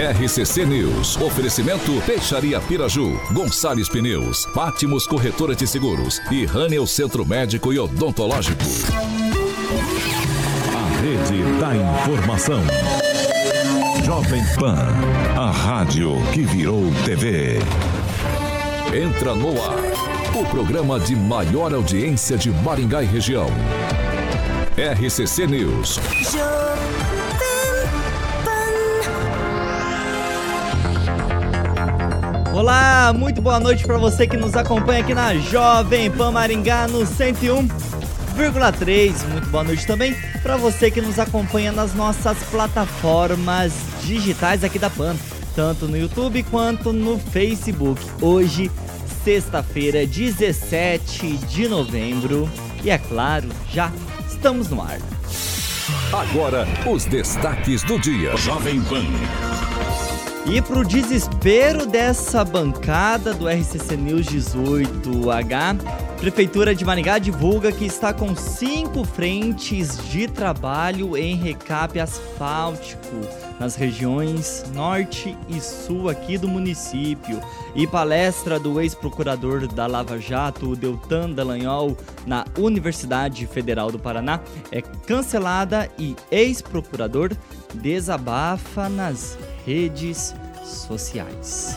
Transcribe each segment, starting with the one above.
RCC News. Oferecimento Peixaria Piraju, Gonçalves Pneus, Pátimos Corretora de Seguros e Rânio Centro Médico e Odontológico. A Rede da Informação. Jovem Pan, a rádio que virou TV. Entra no ar, o programa de maior audiência de Maringá e região. RCC News. Olá, muito boa noite para você que nos acompanha aqui na Jovem Pan Maringá no 101,3. Muito boa noite também para você que nos acompanha nas nossas plataformas digitais aqui da Pan, tanto no YouTube quanto no Facebook. Hoje, sexta-feira, 17 de novembro, e é claro, já estamos no ar. Agora, os destaques do dia. Jovem Pan. E para o desespero dessa bancada do RCC News 18H, Prefeitura de Maringá divulga que está com cinco frentes de trabalho em recape asfáltico nas regiões norte e sul aqui do município. E palestra do ex-procurador da Lava Jato, Deltan Dallagnol, na Universidade Federal do Paraná, é cancelada e ex-procurador desabafa nas redes sociais.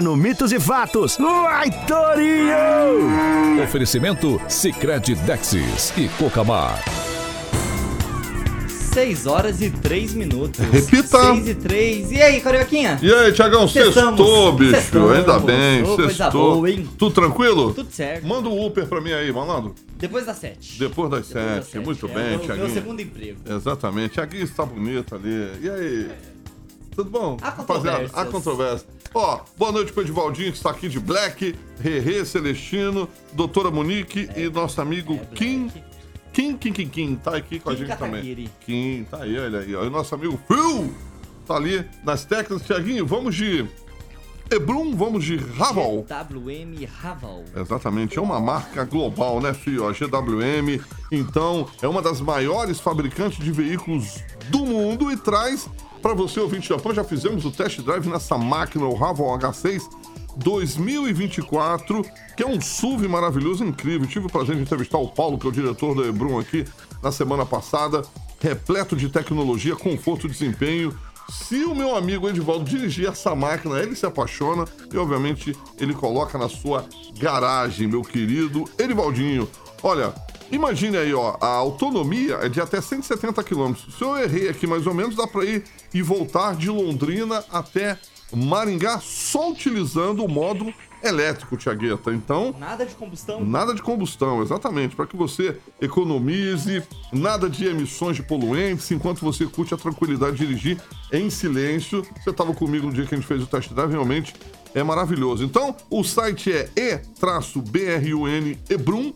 no Mitos e Fatos. Vai, Torinho! Oferecimento Cicred Dexis e Cocamar. 6 horas e 3 minutos. Repita. 6 e 3. E aí, Carioquinha? E aí, Tiagão, sextou, bicho. Sextamos. Ainda bem, oh, sextou. Tudo tranquilo? Tudo certo. Manda um Uber pra mim aí, malandro. Depois das 7. Depois das 7. Muito é, bem, Tiaguinho. Meu segundo emprego. Exatamente. Tiaguinho está bonito ali. E aí? Tudo bom? A Rapaziada, a controvérsia. Ó, boa noite pro Edivaldinho, que está aqui de Black, Rerê, Celestino, doutora Monique é, e nosso amigo é Kim. Kim, Kim, Kim, Kim, tá aqui com Kim a gente também. Kim, tá aí, olha aí. Ó. E o nosso amigo Phil tá ali nas teclas. Tiaguinho, vamos de Ebrum, vamos de Raval. GWM Raval. Exatamente, é uma marca global, né, filho? A GWM, então, é uma das maiores fabricantes de veículos do mundo e traz para você, ouvinte Japão, já fizemos o test drive nessa máquina, o Raval H6 2024, que é um SUV maravilhoso, incrível. Tive o prazer de entrevistar o Paulo, que é o diretor da Ebrum aqui na semana passada, repleto de tecnologia, conforto, desempenho. Se o meu amigo Edivaldo dirigir essa máquina, ele se apaixona e, obviamente, ele coloca na sua garagem, meu querido Edivaldinho. Olha, Imagine aí, ó, a autonomia é de até 170 km. Se eu errei aqui mais ou menos, dá para ir e voltar de Londrina até Maringá só utilizando o modo elétrico, Tiagueta. Então. Nada de combustão? Nada de combustão, exatamente. Para que você economize, nada de emissões de poluentes, enquanto você curte a tranquilidade de dirigir em silêncio. Você estava comigo no dia que a gente fez o test drive, realmente é maravilhoso. Então, o site é e-brun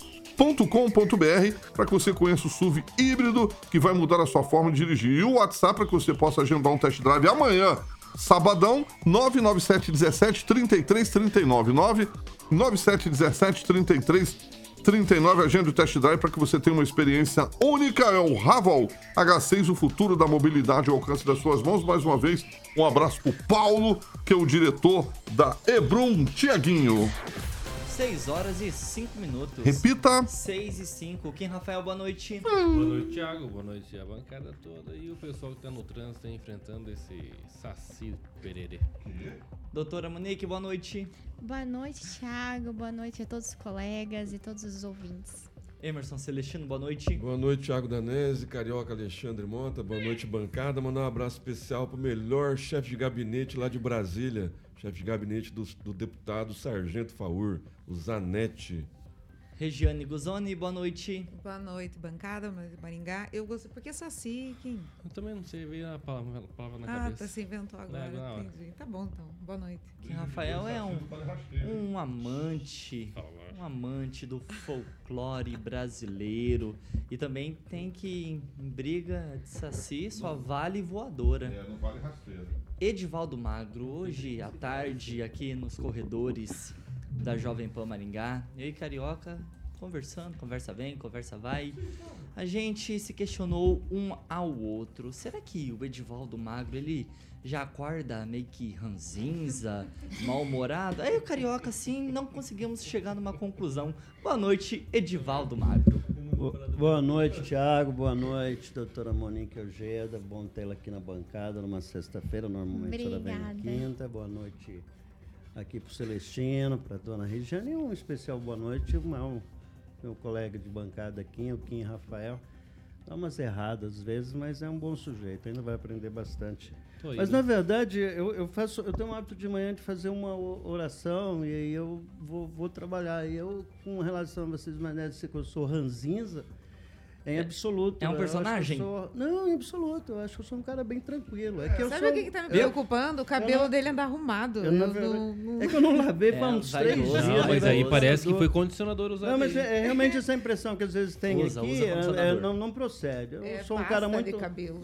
com.br para que você conheça o SUV híbrido que vai mudar a sua forma de dirigir. E o WhatsApp para que você possa agendar um test drive amanhã, sabadão, 99717 3339. 99717 3339. Agenda o test drive para que você tenha uma experiência única. É o Raval H6, o futuro da mobilidade ao alcance das suas mãos. Mais uma vez, um abraço para o Paulo, que é o diretor da Ebrum Tiaguinho. 6 horas e 5 minutos. Repita! 6 e 5. Quem, Rafael, boa noite. Boa noite, Thiago. Boa noite a bancada toda e o pessoal que tá no trânsito enfrentando esse saci pererê. Doutora Monique, boa noite. Boa noite, Thiago. Boa noite a todos os colegas e todos os ouvintes. Emerson Celestino, boa noite. Boa noite, Thiago Danese, Carioca Alexandre Monta. Boa noite, bancada. Mandar um abraço especial pro melhor chefe de gabinete lá de Brasília, chefe de gabinete do, do deputado Sargento Faur, o Zanetti. Regiane Guzoni, boa noite. Boa noite, bancada Maringá. Eu gostei. Por que Saci? Quem? Eu também não sei, veio a palavra, a palavra na ah, cabeça. tá, se inventou agora. Entendi. Tá bom, então. Boa noite. Quem, Rafael é um, um amante, um amante do folclore brasileiro. E também tem que, em briga de saci, só vale voadora. É, não vale rasteira. Edivaldo Magro, hoje à tarde, aqui nos corredores da Jovem Pan Maringá. Eu e Carioca conversando, conversa vem, conversa vai. A gente se questionou um ao outro. Será que o Edivaldo Magro, ele já acorda meio que ranzinza, mal-humorado? Aí o Carioca, assim, não conseguimos chegar numa conclusão. Boa noite, Edivaldo Magro. Boa noite, Tiago. Boa noite, doutora Monique Ojeda. Bom tê-la aqui na bancada numa sexta-feira. Normalmente ela vem na Obrigada. quinta. Boa noite aqui para o Celestino, para a dona Regiane. E um especial boa noite ao meu, meu colega de bancada aqui, o Kim Rafael. Dá umas erradas às vezes, mas é um bom sujeito. Ainda vai aprender bastante. Tô Mas na verdade, eu, eu faço, eu tenho um hábito de manhã de fazer uma oração e aí eu vou, vou trabalhar. E eu, com relação a vocês, Mané, dizer que eu sou ranzinza, em absoluto. é um Eu eu personagem? sou- Não, em absoluto. Eu acho que eu sou um cara bem tranquilo. É que eu Sabe sou, o que, que tá me eu- preocupando? O cabelo não- dele anda arrumado. eu, Eu não- não- É que eu não lavei É, faz uns três dias. Não, mas aí parece que Eu- foi condicionador usado. Não, mas é, é realmente essa impressão que às vezes tem Usa, aqui, usa é- é, não, não procede. Eu É sou um cara muito,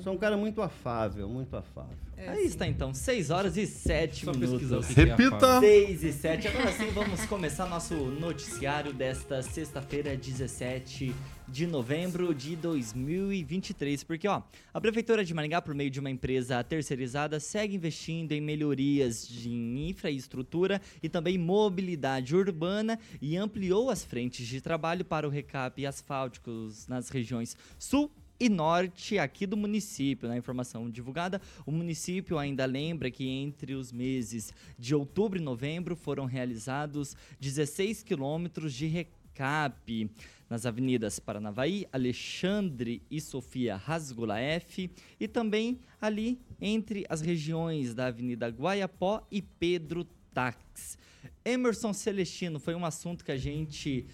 sou um cara muito afável, muito afável. é Aí assim. está então, 6 horas e 7 Só pesquisar o minutos. é Repita! fala. 6 e 7. Agora sim, vamos começar nosso noticiário desta sexta-feira, 17 de novembro de 2023. Porque, ó, a Prefeitura de Maringá, por meio de uma empresa terceirizada, segue investindo em melhorias de infraestrutura e também mobilidade urbana e ampliou as frentes de trabalho para o recap asfálticos nas regiões sul e norte aqui do município. Na informação divulgada, o município ainda lembra que entre os meses de outubro e novembro foram realizados 16 quilômetros de recap nas avenidas Paranavaí, Alexandre e Sofia Rasgula F e também ali entre as regiões da Avenida Guaiapó e Pedro Tax. Emerson Celestino foi um assunto que a gente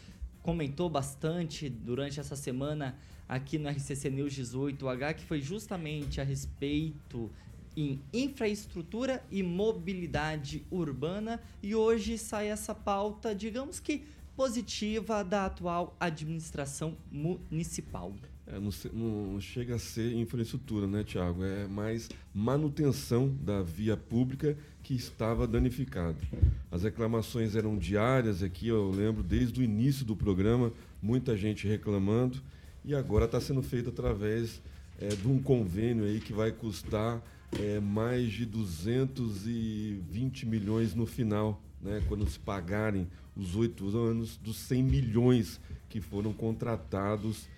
comentou bastante durante essa semana aqui no RCC News 18H, que foi justamente a respeito em infraestrutura e mobilidade urbana, e hoje sai essa pauta, digamos que positiva da atual administração municipal. É, não, não chega a ser infraestrutura, né, Tiago? É mais manutenção da via pública que estava danificada. As reclamações eram diárias aqui, eu lembro, desde o início do programa, muita gente reclamando, e agora está sendo feito através é, de um convênio aí que vai custar é, mais de 220 milhões no final, né, quando se pagarem os oito anos dos 100 milhões que foram contratados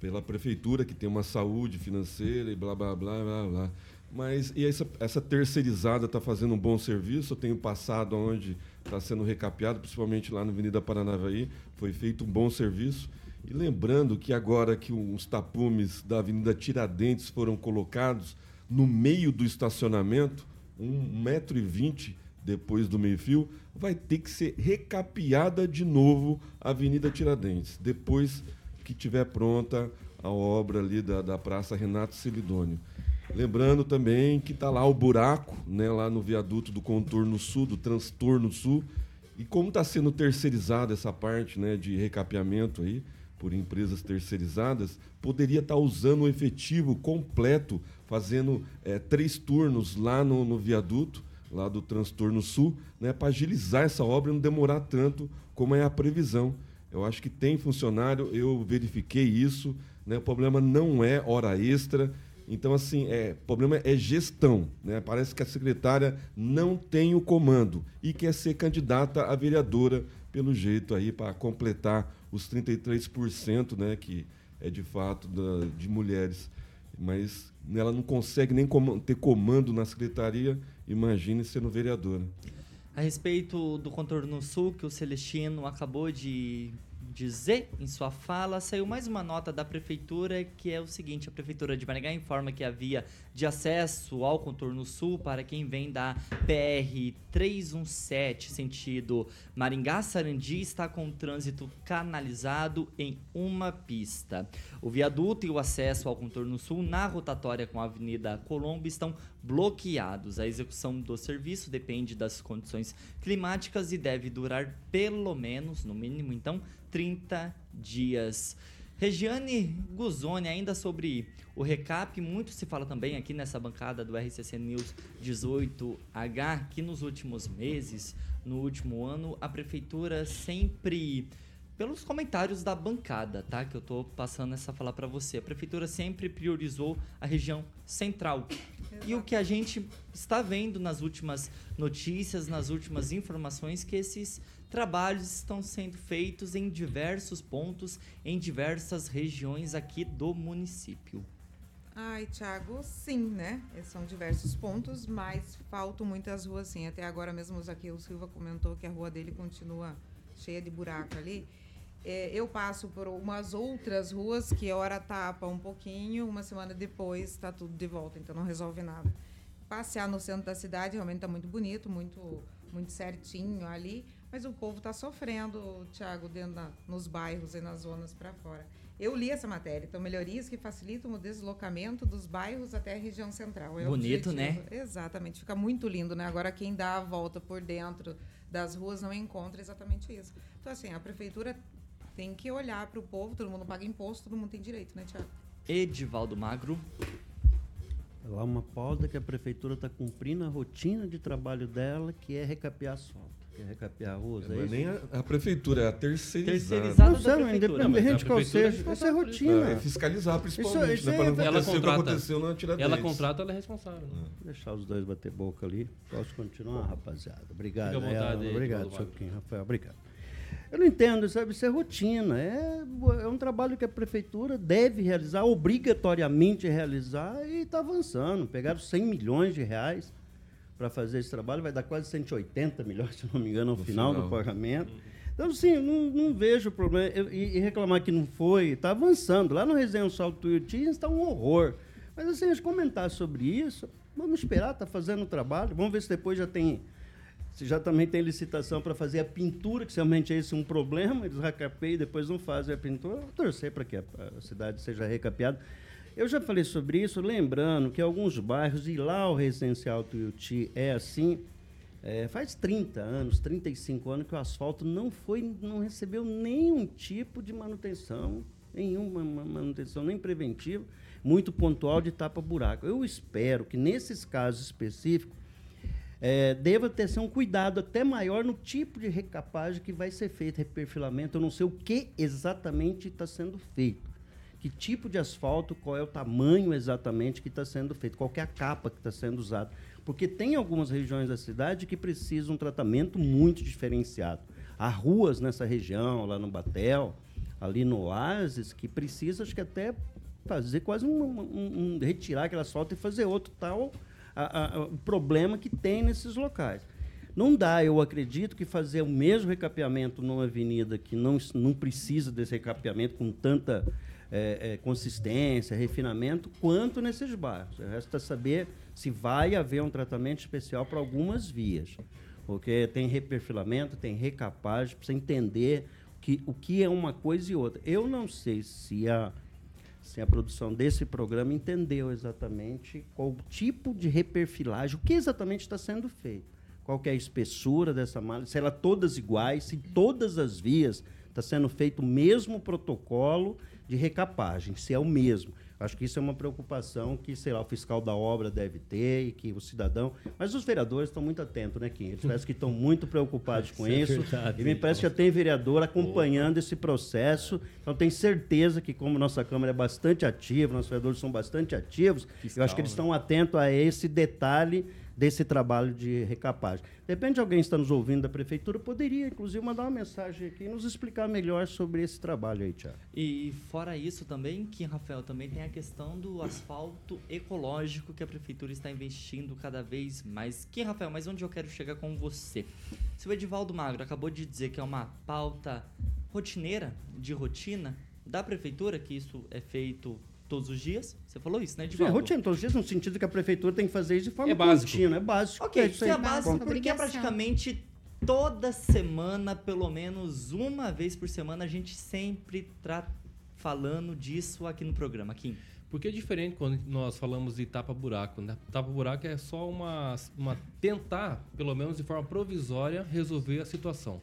pela prefeitura, que tem uma saúde financeira e blá, blá, blá, blá, blá. Mas e essa, essa terceirizada está fazendo um bom serviço. Eu tenho passado onde está sendo recapeado, principalmente lá na Avenida Paranavaí, foi feito um bom serviço. E lembrando que agora que os tapumes da Avenida Tiradentes foram colocados no meio do estacionamento, um metro e vinte depois do meio-fio, vai ter que ser recapeada de novo a Avenida Tiradentes, depois que tiver pronta a obra ali da, da Praça Renato Celidônio. Lembrando também que está lá o buraco, né, lá no viaduto do contorno sul, do transtorno sul, e como está sendo terceirizada essa parte né, de recapeamento aí, por empresas terceirizadas, poderia estar usando o efetivo completo, fazendo eh, três turnos lá no, no viaduto, lá do Transtorno Sul, né, para agilizar essa obra e não demorar tanto como é a previsão. Eu acho que tem funcionário, eu verifiquei isso, né, o problema não é hora extra, então, assim, é, o problema é gestão. Né? Parece que a secretária não tem o comando e quer ser candidata a vereadora pelo jeito aí para completar os 33%, né, que é de fato da, de mulheres. Mas ela não consegue nem ter comando na secretaria, imagine sendo vereadora. A respeito do contorno sul que o Celestino acabou de dizer em sua fala, saiu mais uma nota da prefeitura que é o seguinte: a prefeitura de Maringá informa que a via de acesso ao contorno sul para quem vem da PR 317 sentido Maringá-Sarandi está com trânsito canalizado em uma pista. O viaduto e o acesso ao contorno sul na rotatória com a Avenida Colombo estão bloqueados. A execução do serviço depende das condições climáticas e deve durar pelo menos, no mínimo então, 30 dias. Regiane Guzoni, ainda sobre o recap, muito se fala também aqui nessa bancada do RCC News 18H, que nos últimos meses, no último ano, a prefeitura sempre pelos comentários da bancada, tá? Que eu tô passando essa fala para você. A prefeitura sempre priorizou a região central. Exato. E o que a gente está vendo nas últimas notícias, nas últimas informações, que esses trabalhos estão sendo feitos em diversos pontos, em diversas regiões aqui do município. Ai, Thiago, sim, né? São diversos pontos, mas faltam muitas ruas, sim. Até agora mesmo aqui o Silva comentou que a rua dele continua cheia de buraco ali. É, eu passo por umas outras ruas que a hora tapa um pouquinho, uma semana depois está tudo de volta, então não resolve nada. Passear no centro da cidade realmente está muito bonito, muito, muito certinho ali, mas o povo está sofrendo, Tiago, dentro da, nos bairros e nas zonas para fora. Eu li essa matéria, então melhorias que facilitam o deslocamento dos bairros até a região central. É Bonito, né? Exatamente, fica muito lindo, né? Agora quem dá a volta por dentro das ruas não encontra exatamente isso. Então assim, a prefeitura tem que olhar para o povo, todo mundo paga imposto, todo mundo tem direito, né, Tiago? Edivaldo Magro. Lá uma pauta que a prefeitura está cumprindo a rotina de trabalho dela, que é recapear asfalto. Que é ruas, é, é nem a, a, prefeitura, é a terceirizada. Terceirizada não, da prefeitura. Independente qual seja, isso é rotina. É, fiscalizar principalmente, isso, isso né, para não acontecer o que aconteceu na Tiradentes. Ela contrata, ela é responsável. Né? Deixar os dois bater boca ali. Posso continuar, rapaziada. Obrigado. Vontade, obrigado, Choquinho. Rafael, obrigado. Eu não entendo, sabe? Isso é rotina. É, é um trabalho que a prefeitura deve realizar, obrigatoriamente realizar, e está avançando. Pegaram 100 milhões de reais para fazer esse trabalho, vai dar quase 180 milhões, se não me engano, ao final, final, do pagamento. Então, sim, não, não vejo problema. Eu, e, e, reclamar que não foi, está avançando. Lá no Resenha Salto Tuiuti está um horror. Mas, assim, a comentar sobre isso, vamos esperar, está fazendo o trabalho. Vamos ver se depois já tem se já também tem licitação para fazer a pintura, que realmente é esse um problema, eles recapeiam e depois não fazem a pintura, vou torcer para que a, a, cidade seja recapeada. Eu já falei sobre isso, lembrando que alguns bairros, e lá o residencial Tuiuti é assim, é, faz 30 anos, 35 anos que o asfalto não foi, não recebeu nenhum tipo de manutenção, nenhuma manutenção, nem preventiva, muito pontual de tapa-buraco. Eu espero que nesses casos específicos é, deva ter um cuidado até maior no tipo de recapagem que vai ser feito, reperfilamento. Eu não sei o que exatamente está sendo feito. Que tipo de asfalto, qual é o tamanho exatamente que está sendo feito, qual é a capa que está sendo usada. Porque tem algumas regiões da cidade que precisam um tratamento muito diferenciado. Há ruas nessa região, lá no Batel, ali no Oasis, que precisa, acho que até fazer quase um, um, um retirar aquele asfalto e fazer outro tal a, a, o problema que tem nesses locais. Não dá, eu acredito, que fazer o mesmo recapeamento numa avenida que não, não precisa desse recapeamento com tanta é, é, consistência, refinamento, quanto nesses bairros. Resta saber se vai haver um tratamento especial para algumas vias. Porque tem reperfilamento, tem recapagem, precisa entender que, o que é uma coisa e outra. Eu não sei se a se a produção desse programa entendeu exatamente qual tipo de reperfilagem, o que exatamente está sendo feito. Qual é a espessura dessa malha, se ela é todas iguais, se todas as vias está sendo feito o mesmo protocolo de recapagem, se é o mesmo. Acho que isso é uma preocupação que, sei lá, o fiscal da obra deve ter e que o cidadão. Mas os vereadores estão muito atentos, né, Kim? Eles parece que estão muito preocupados com isso. É verdade, e me parece que já tem vereador acompanhando esse processo. Então, tenho certeza que, como nossa Câmara é bastante ativa, nossos vereadores são bastante ativos, fiscal, eu acho que eles né? estão atentos a esse detalhe desse trabalho de recapagem. De alguém está nos ouvindo da prefeitura, poderia, inclusive, mandar uma mensagem aqui e nos explicar melhor sobre esse trabalho aí, Tiago. E fora isso também, que Rafael, também tem a questão do asfalto ecológico que a prefeitura está investindo cada vez mais. Que Rafael, mas onde eu quero chegar com você? Se o Edivaldo Magro acabou de dizer que é uma pauta rotineira, de rotina da prefeitura, que isso é feito todos os dias, você falou isso, né, Sim, Edivaldo? rotina, todos os dias, no sentido que a prefeitura tem que fazer isso de forma É básico. contínua, é básico. Ok, é isso é básico porque é Obrigação. praticamente toda semana, pelo menos uma vez por semana, a gente sempre tá falando disso aqui no programa. Kim. Porque é diferente quando nós falamos de tapa-buraco. Né? Tapa-buraco é só uma, uma tentar, pelo menos de forma provisória, resolver a situação.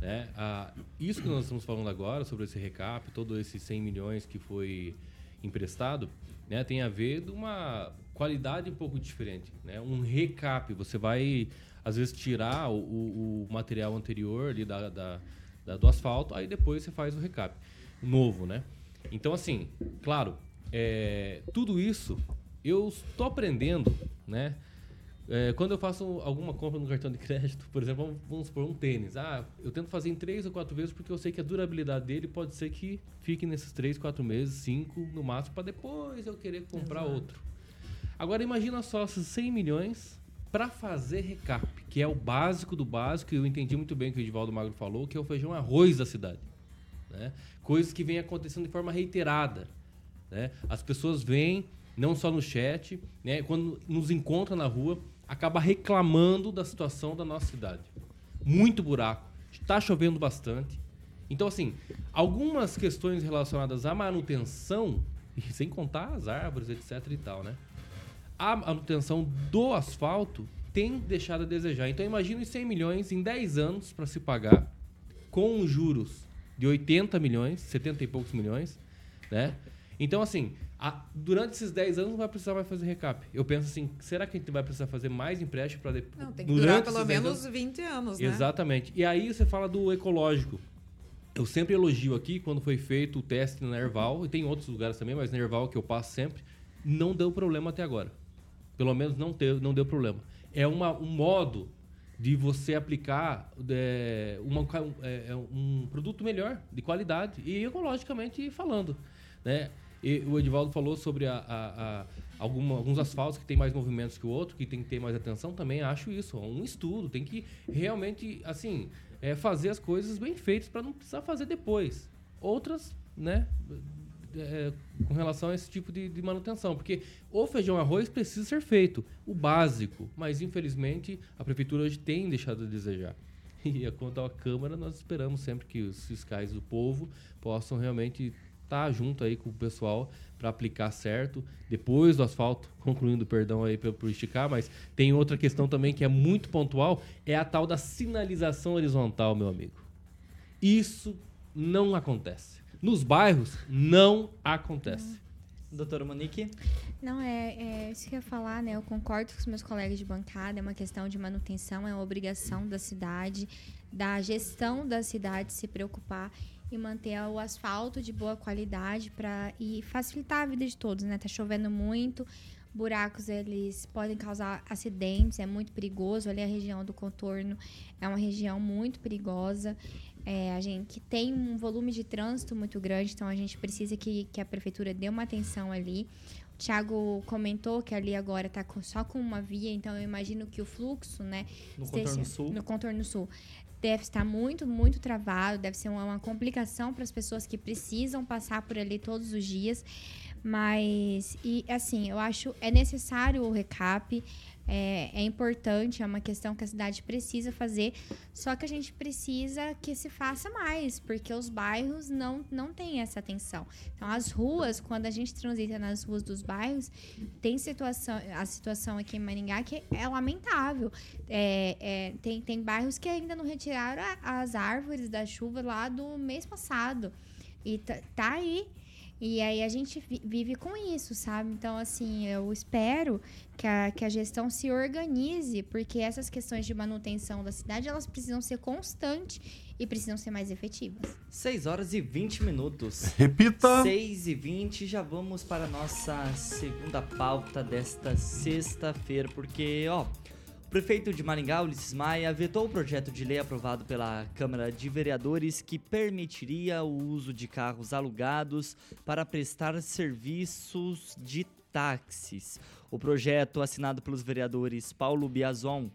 Né? Ah, isso que nós estamos falando agora, sobre esse recap, todo esses 100 milhões que foi emprestado, né, tem a ver de uma qualidade um pouco diferente. Né? Um recap, você vai, às vezes, tirar o, o- o material anterior ali da, da- da- do asfalto, aí depois você faz o recap novo, né? Então, assim, claro, é, tudo isso eu estou aprendendo, né? É, quando eu faço alguma compra no cartão de crédito, por exemplo, vamos, vamos supor um tênis. Ah, eu tento fazer em três ou quatro vezes porque eu sei que a durabilidade dele pode ser que fique nesses três, quatro meses, cinco no máximo, para depois eu querer comprar Exato. outro. Agora imagina só esses 100 milhões para fazer recap, que é o básico do básico, e eu entendi muito bem o que o Edivaldo Magro falou, que é o feijão arroz da cidade. Né? Coisas que vêm acontecendo de forma reiterada. Né? As pessoas vêm, não só no chat, né? quando nos encontram na rua, acaba reclamando da situação da nossa cidade. Muito buraco, está chovendo bastante. Então, assim, algumas questões relacionadas à manutenção, sem contar as árvores, etc e tal, né? A manutenção do asfalto tem deixado a desejar. Então, imagine os 100 milhões em 10 anos para se pagar, com juros de 80 milhões, 70 e poucos milhões, né? Então, assim, a- durante esses 10 anos não vai precisar mais fazer recap. Eu penso assim, será que a gente vai precisar fazer mais empréstimo para depois... Não, tem que durar pelo menos 20 anos, né? Exatamente. E aí você fala do ecológico. Eu sempre elogio aqui quando foi feito o teste na Nerval, e tem outros lugares também, mas Nerval que eu passo sempre, não deu problema até agora. Pelo menos não, teve, não deu problema. É uma, um modo de você aplicar é, uma, é, é um produto melhor, de qualidade, e ecologicamente falando. Né? E o Edivaldo falou sobre a, a- a- alguma- alguns asfaltos que tem mais movimentos que o outro, que tem que ter mais atenção, também acho isso. É um estudo, tem que realmente, assim, é, fazer as coisas bem feitas para não precisar fazer depois. Outras, né, é, com relação a esse tipo de, de manutenção. Porque o feijão arroz precisa ser feito, o básico. Mas, infelizmente, a prefeitura hoje tem deixado a desejar. E quanto à Câmara, nós esperamos sempre que os fiscais do povo possam realmente estar junto aí com o pessoal para aplicar certo. Depois do asfalto, concluindo, perdão aí por, por esticar, mas tem outra questão também que é muito pontual, é a tal da sinalização horizontal, meu amigo. Isso não acontece. Nos bairros, não acontece. Doutora Monique? Não, é, é isso que eu ia falar, né? Eu concordo com os meus colegas de bancada, é uma questão de manutenção, é uma obrigação da cidade, da gestão da cidade se preocupar e manter o asfalto de boa qualidade para e facilitar a vida de todos, né? Tá chovendo muito, buracos eles podem causar acidentes, é muito perigoso. Ali a região do contorno é uma região muito perigosa. É, a gente que tem um volume de trânsito muito grande, então a gente precisa que, que a prefeitura dê uma atenção ali. O Thiago comentou que ali agora está só com uma via, então eu imagino que o fluxo, né? No esteja- contorno sul. No contorno sul. Deve estar muito, muito travado, deve ser uma, uma complicação para as pessoas que precisam passar por ali todos os dias. Mas, e assim, eu acho é necessário o recap, é, é importante, é uma questão que a cidade precisa fazer, só que a gente precisa que se faça mais, porque os bairros não, não têm essa atenção. Então, as ruas, quando a gente transita nas ruas dos bairros, tem situação, a situação aqui em Maringá que é lamentável. É, é, tem, tem bairros que ainda não retiraram a- as árvores da chuva lá do mês passado. E tá, tá aí. E aí a gente vi- vive com isso, sabe? Então, assim, eu espero que a, que a gestão se organize, porque essas questões de manutenção da cidade, elas precisam ser constantes e precisam ser mais efetivas. 6 horas e 20 minutos. Repita. 6 e 20, já vamos para a nossa segunda pauta desta sexta-feira, porque, ó, o prefeito de Maringá, Ulisses Maia, vetou o projeto de lei aprovado pela Câmara de Vereadores que permitiria o uso de carros alugados para prestar serviços de táxis. O projeto, assinado pelos vereadores Paulo Biazon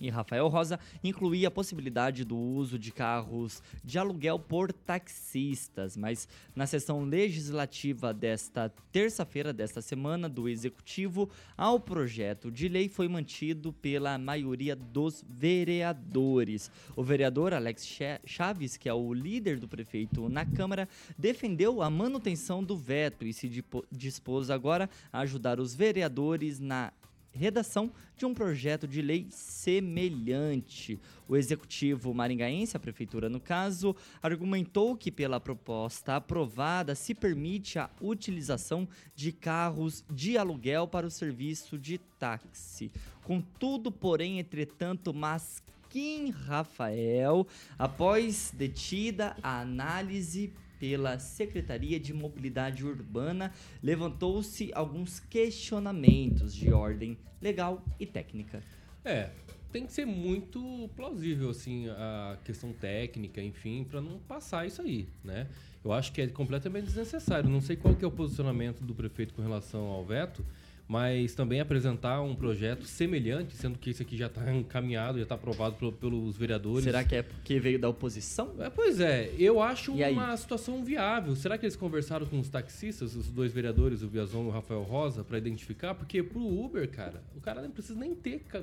e Rafael Rosa incluía a possibilidade do uso de carros de aluguel por taxistas, mas na sessão legislativa desta terça-feira desta semana do executivo, ao projeto de lei foi mantido pela maioria dos vereadores. O vereador Alex Cha- Chaves, que é o líder do prefeito na Câmara, defendeu a manutenção do veto e se dispôs agora a ajudar os vereadores na redação de um projeto de lei semelhante. O executivo maringaense, a prefeitura no caso, argumentou que pela proposta aprovada se permite a utilização de carros de aluguel para o serviço de táxi. Contudo, porém, entretanto, mas Kim Rafael, após detida a análise pela Secretaria de Mobilidade Urbana, levantou-se alguns questionamentos de ordem legal e técnica. É, tem que ser muito plausível, assim, a questão técnica, enfim, para não passar isso aí, né? Eu acho que é completamente desnecessário. Não sei qual que é o posicionamento do prefeito com relação ao veto, mas também apresentar um projeto semelhante, sendo que esse aqui já está encaminhado, já está aprovado pelo- pelos vereadores. Será que é porque veio da oposição? É, pois é, eu acho uma situação viável. Será que eles conversaram com os taxistas, os dois vereadores, o Biazon e o Rafael Rosa, para identificar? Porque pro Uber, cara, o cara não precisa nem ter ca-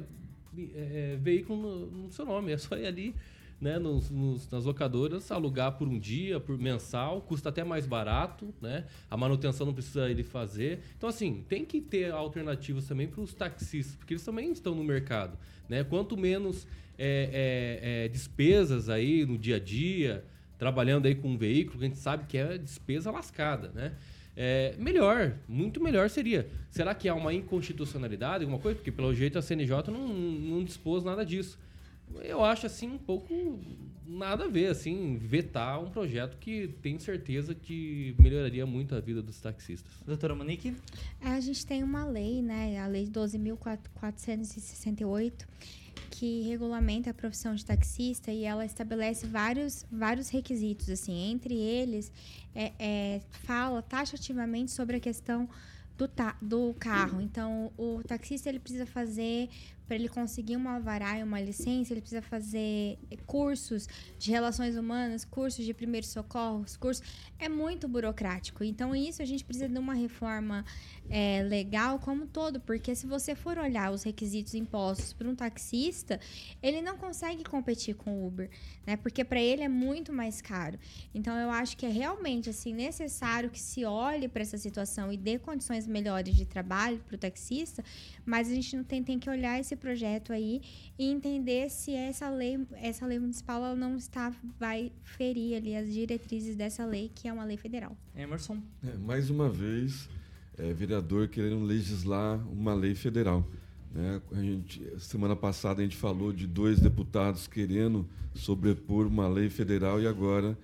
é, veículo no, no seu nome, é só ir ali. Né, nos, nos- nas locadoras, alugar por um dia, por mensal, custa até mais barato, né? A manutenção não precisa ele fazer. Então, assim, tem que ter alternativas também para os taxistas, porque eles também estão no mercado, né? Quanto menos é, é, é, despesas aí no dia a dia, trabalhando aí com um veículo, que a gente sabe que é despesa lascada, né? É, melhor, muito melhor seria. Será que há uma inconstitucionalidade, alguma coisa? Porque pelo jeito a CNJ não, não dispôs nada disso. Eu acho assim um pouco nada a ver, assim, vetar um projeto que tenho certeza que melhoraria muito a vida dos taxistas. Doutora Monique? É, A gente tem uma lei, né, a Lei 12.468, que regulamenta a profissão de taxista e ela estabelece vários, vários requisitos, assim, entre eles é, é, fala taxativamente sobre a questão do, ta- do carro. Então, o taxista ele precisa fazer para ele conseguir uma alvará e uma licença, ele precisa fazer cursos de relações humanas, cursos de primeiros socorros, cursos. É muito burocrático. Então, isso a gente precisa de uma reforma é, legal como todo, porque se você for olhar os requisitos impostos para um taxista, ele não consegue competir com o Uber, né? Porque para ele é muito mais caro. Então, eu acho que é realmente assim necessário que se olhe para essa situação e dê condições melhores de trabalho para o taxista, mas a gente não tem, tem que olhar esse projeto aí e entender se essa lei, essa lei municipal ela não está vai ferir ali as diretrizes dessa lei, que é uma lei federal. Emerson? É, mais uma vez, é, vereador querendo legislar uma lei federal. Né? A gente, semana passada a gente falou de dois deputados querendo sobrepor uma lei federal e agora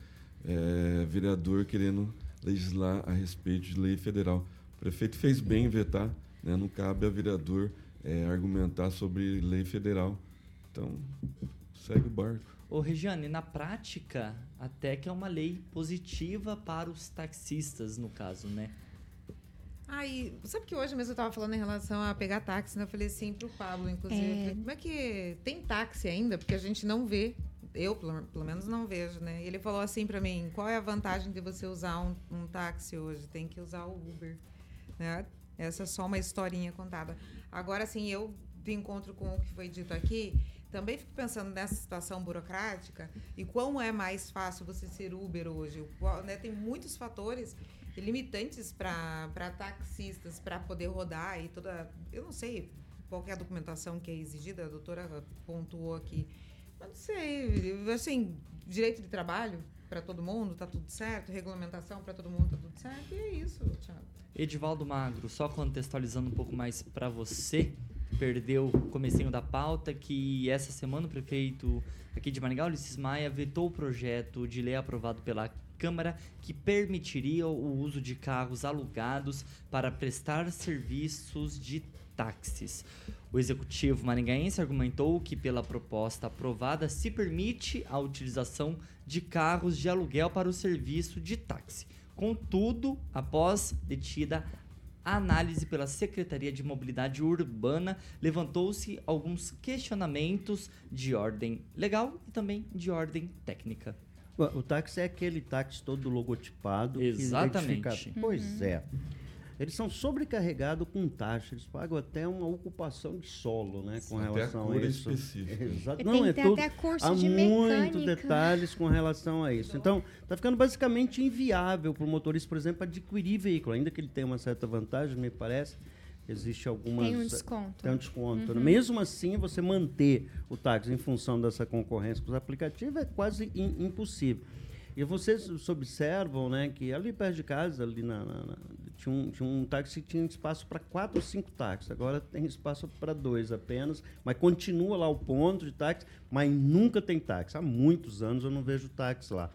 é, vereador querendo legislar a respeito de lei federal. O prefeito fez bem em vetar, né? não cabe a vereador é, argumentar sobre lei federal. Então, segue o barco. Ô, Regiane, na prática, até que é uma lei positiva para os taxistas, no caso, né? Aí, sabe que hoje mesmo eu tava falando em relação a pegar táxi, né? Eu falei assim pro Pablo, inclusive, É. falei, como é que tem táxi ainda? Porque a gente não vê. Eu, pelo, pelo menos, não vejo, né? E ele falou assim pra mim, qual é a vantagem de você usar um, um táxi hoje? Tem que usar o Uber, né? Essa é só uma historinha contada. Agora, assim, eu, de encontro com o que foi dito aqui, também fico pensando nessa situação burocrática e quão é mais fácil você ser Uber hoje. Né, tem muitos fatores limitantes para taxistas para poder rodar e toda. Eu não sei qual é a documentação que é exigida, a doutora pontuou aqui. Mas não sei, assim, direito de trabalho. para todo mundo, tá tudo certo, regulamentação para todo mundo, tá tudo certo, e é isso, Thiago. Edivaldo Magro, só contextualizando um pouco mais para você, perdeu o comecinho da pauta que essa semana o prefeito aqui de Maringá, Ulisses Maia, vetou o projeto de lei aprovado pela Câmara que permitiria o uso de carros alugados para prestar serviços de táxis. O executivo maringaense argumentou que, pela proposta aprovada, se permite a utilização de carros de aluguel para o serviço de táxi. Contudo, após detida a análise pela Secretaria de Mobilidade Urbana, levantou-se alguns questionamentos de ordem legal e também de ordem técnica. O táxi é aquele táxi todo logotipado. Exatamente. Identifica... Pois é. Eles são sobrecarregados com taxa, eles pagam até uma ocupação de solo, né, com Até a relação a isso. específica. Exato. E Não, é tudo, até curso há de muitos detalhes com relação a isso. Então, está ficando basicamente inviável para o motorista, por exemplo, adquirir veículo, ainda que ele tenha uma certa vantagem, me parece. Existe algumas. Tem um desconto. Tem um desconto. Uhum. Mesmo assim, você manter o táxi em função dessa concorrência com os aplicativos é quase im- impossível. E vocês se observam, né, que ali perto de casa, ali na, na- na- tinha, um, tinha um táxi que tinha espaço para quatro ou cinco táxis. Agora tem espaço para dois apenas, mas continua lá o ponto de táxi, mas nunca tem táxi. Há muitos anos eu não vejo táxi lá.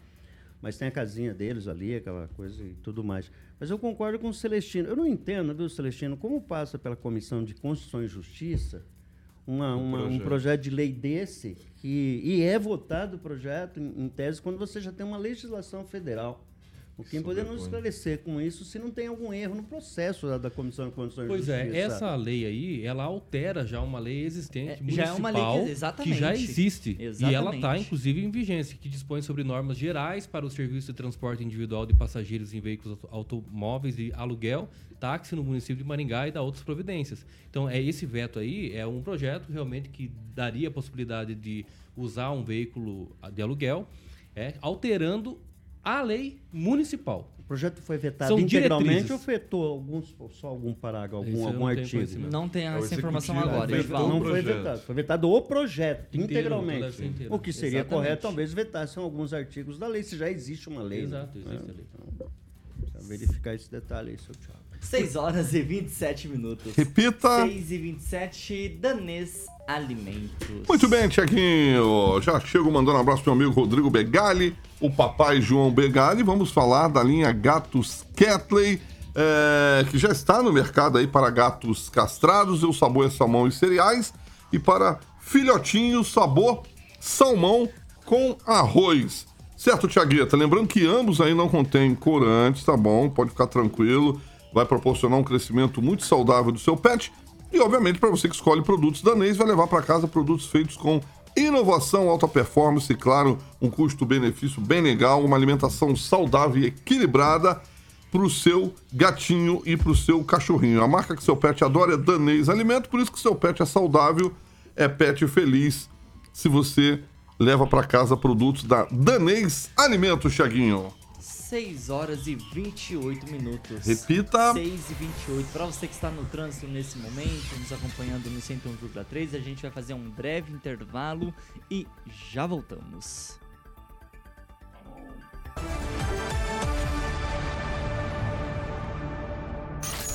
Mas tem a casinha deles ali, aquela coisa e tudo mais. Mas eu concordo com o Celestino. Eu não entendo, viu, Celestino, como passa pela Comissão de Constituição e Justiça uma- Um uma- um projeto. projeto de lei desse, que, e é votado o projeto, em, em tese, quando você já tem uma legislação federal. O que poder nos Sobrepõe. esclarecer com isso se não tem algum erro no processo da, da Comissão de Constituição Pois e é, Justiça. essa lei aí, ela altera já uma lei existente É, já é uma lei que- municipal exatamente. que já existe. E ela está, Exatamente. inclusive, em vigência, que dispõe sobre normas gerais para o serviço de transporte individual de passageiros em veículos auto- automóveis de aluguel, táxi no município de Maringá e da outras providências. Então, é esse veto aí é um projeto realmente que daria a possibilidade de usar um veículo de aluguel, é, alterando a lei municipal. O projeto foi vetado São integralmente diretrizes. ou vetou alguns, só algum parágrafo, algum, algum artigo? Não tem É, essa informação agora, vetou Edivaldo. Não foi vetado, foi vetado o projeto Inteiro, integralmente. O que seria Exatamente. correto, talvez vetassem alguns artigos da lei, se já existe uma lei. né? Exato, existe a lei. Verificar esse detalhe aí, seu Thiago. 6 horas e 27 minutos. Repita. 6 e 27, Danês Alimentos. Muito bem, Tiaguinho. Já chego mandando um abraço pro meu amigo Rodrigo Begali, o papai João Begali. Vamos falar da linha Gatos Catley, é, que já está no mercado aí para gatos castrados, o sabor é salmão e cereais, e para filhotinhos, sabor salmão com arroz. Certo, Tiagueta? Lembrando que ambos aí não contêm corantes, tá bom? Pode ficar tranquilo. Vai proporcionar um crescimento muito saudável do seu pet. E, obviamente, para você que escolhe produtos danês, vai levar para casa produtos feitos com inovação, alta performance e, claro, um custo-benefício bem legal, uma alimentação saudável e equilibrada para o seu gatinho e para o seu cachorrinho. A marca que seu pet adora é Danês Alimento, por isso que seu pet é saudável, é pet feliz. Se você leva para casa produtos da Danês Alimentos, Thiaguinho. 6 horas e 28 minutos. Repita. 6 e 28. Para você que está no trânsito nesse momento, nos acompanhando no 101,3, a gente vai fazer um breve intervalo e já voltamos.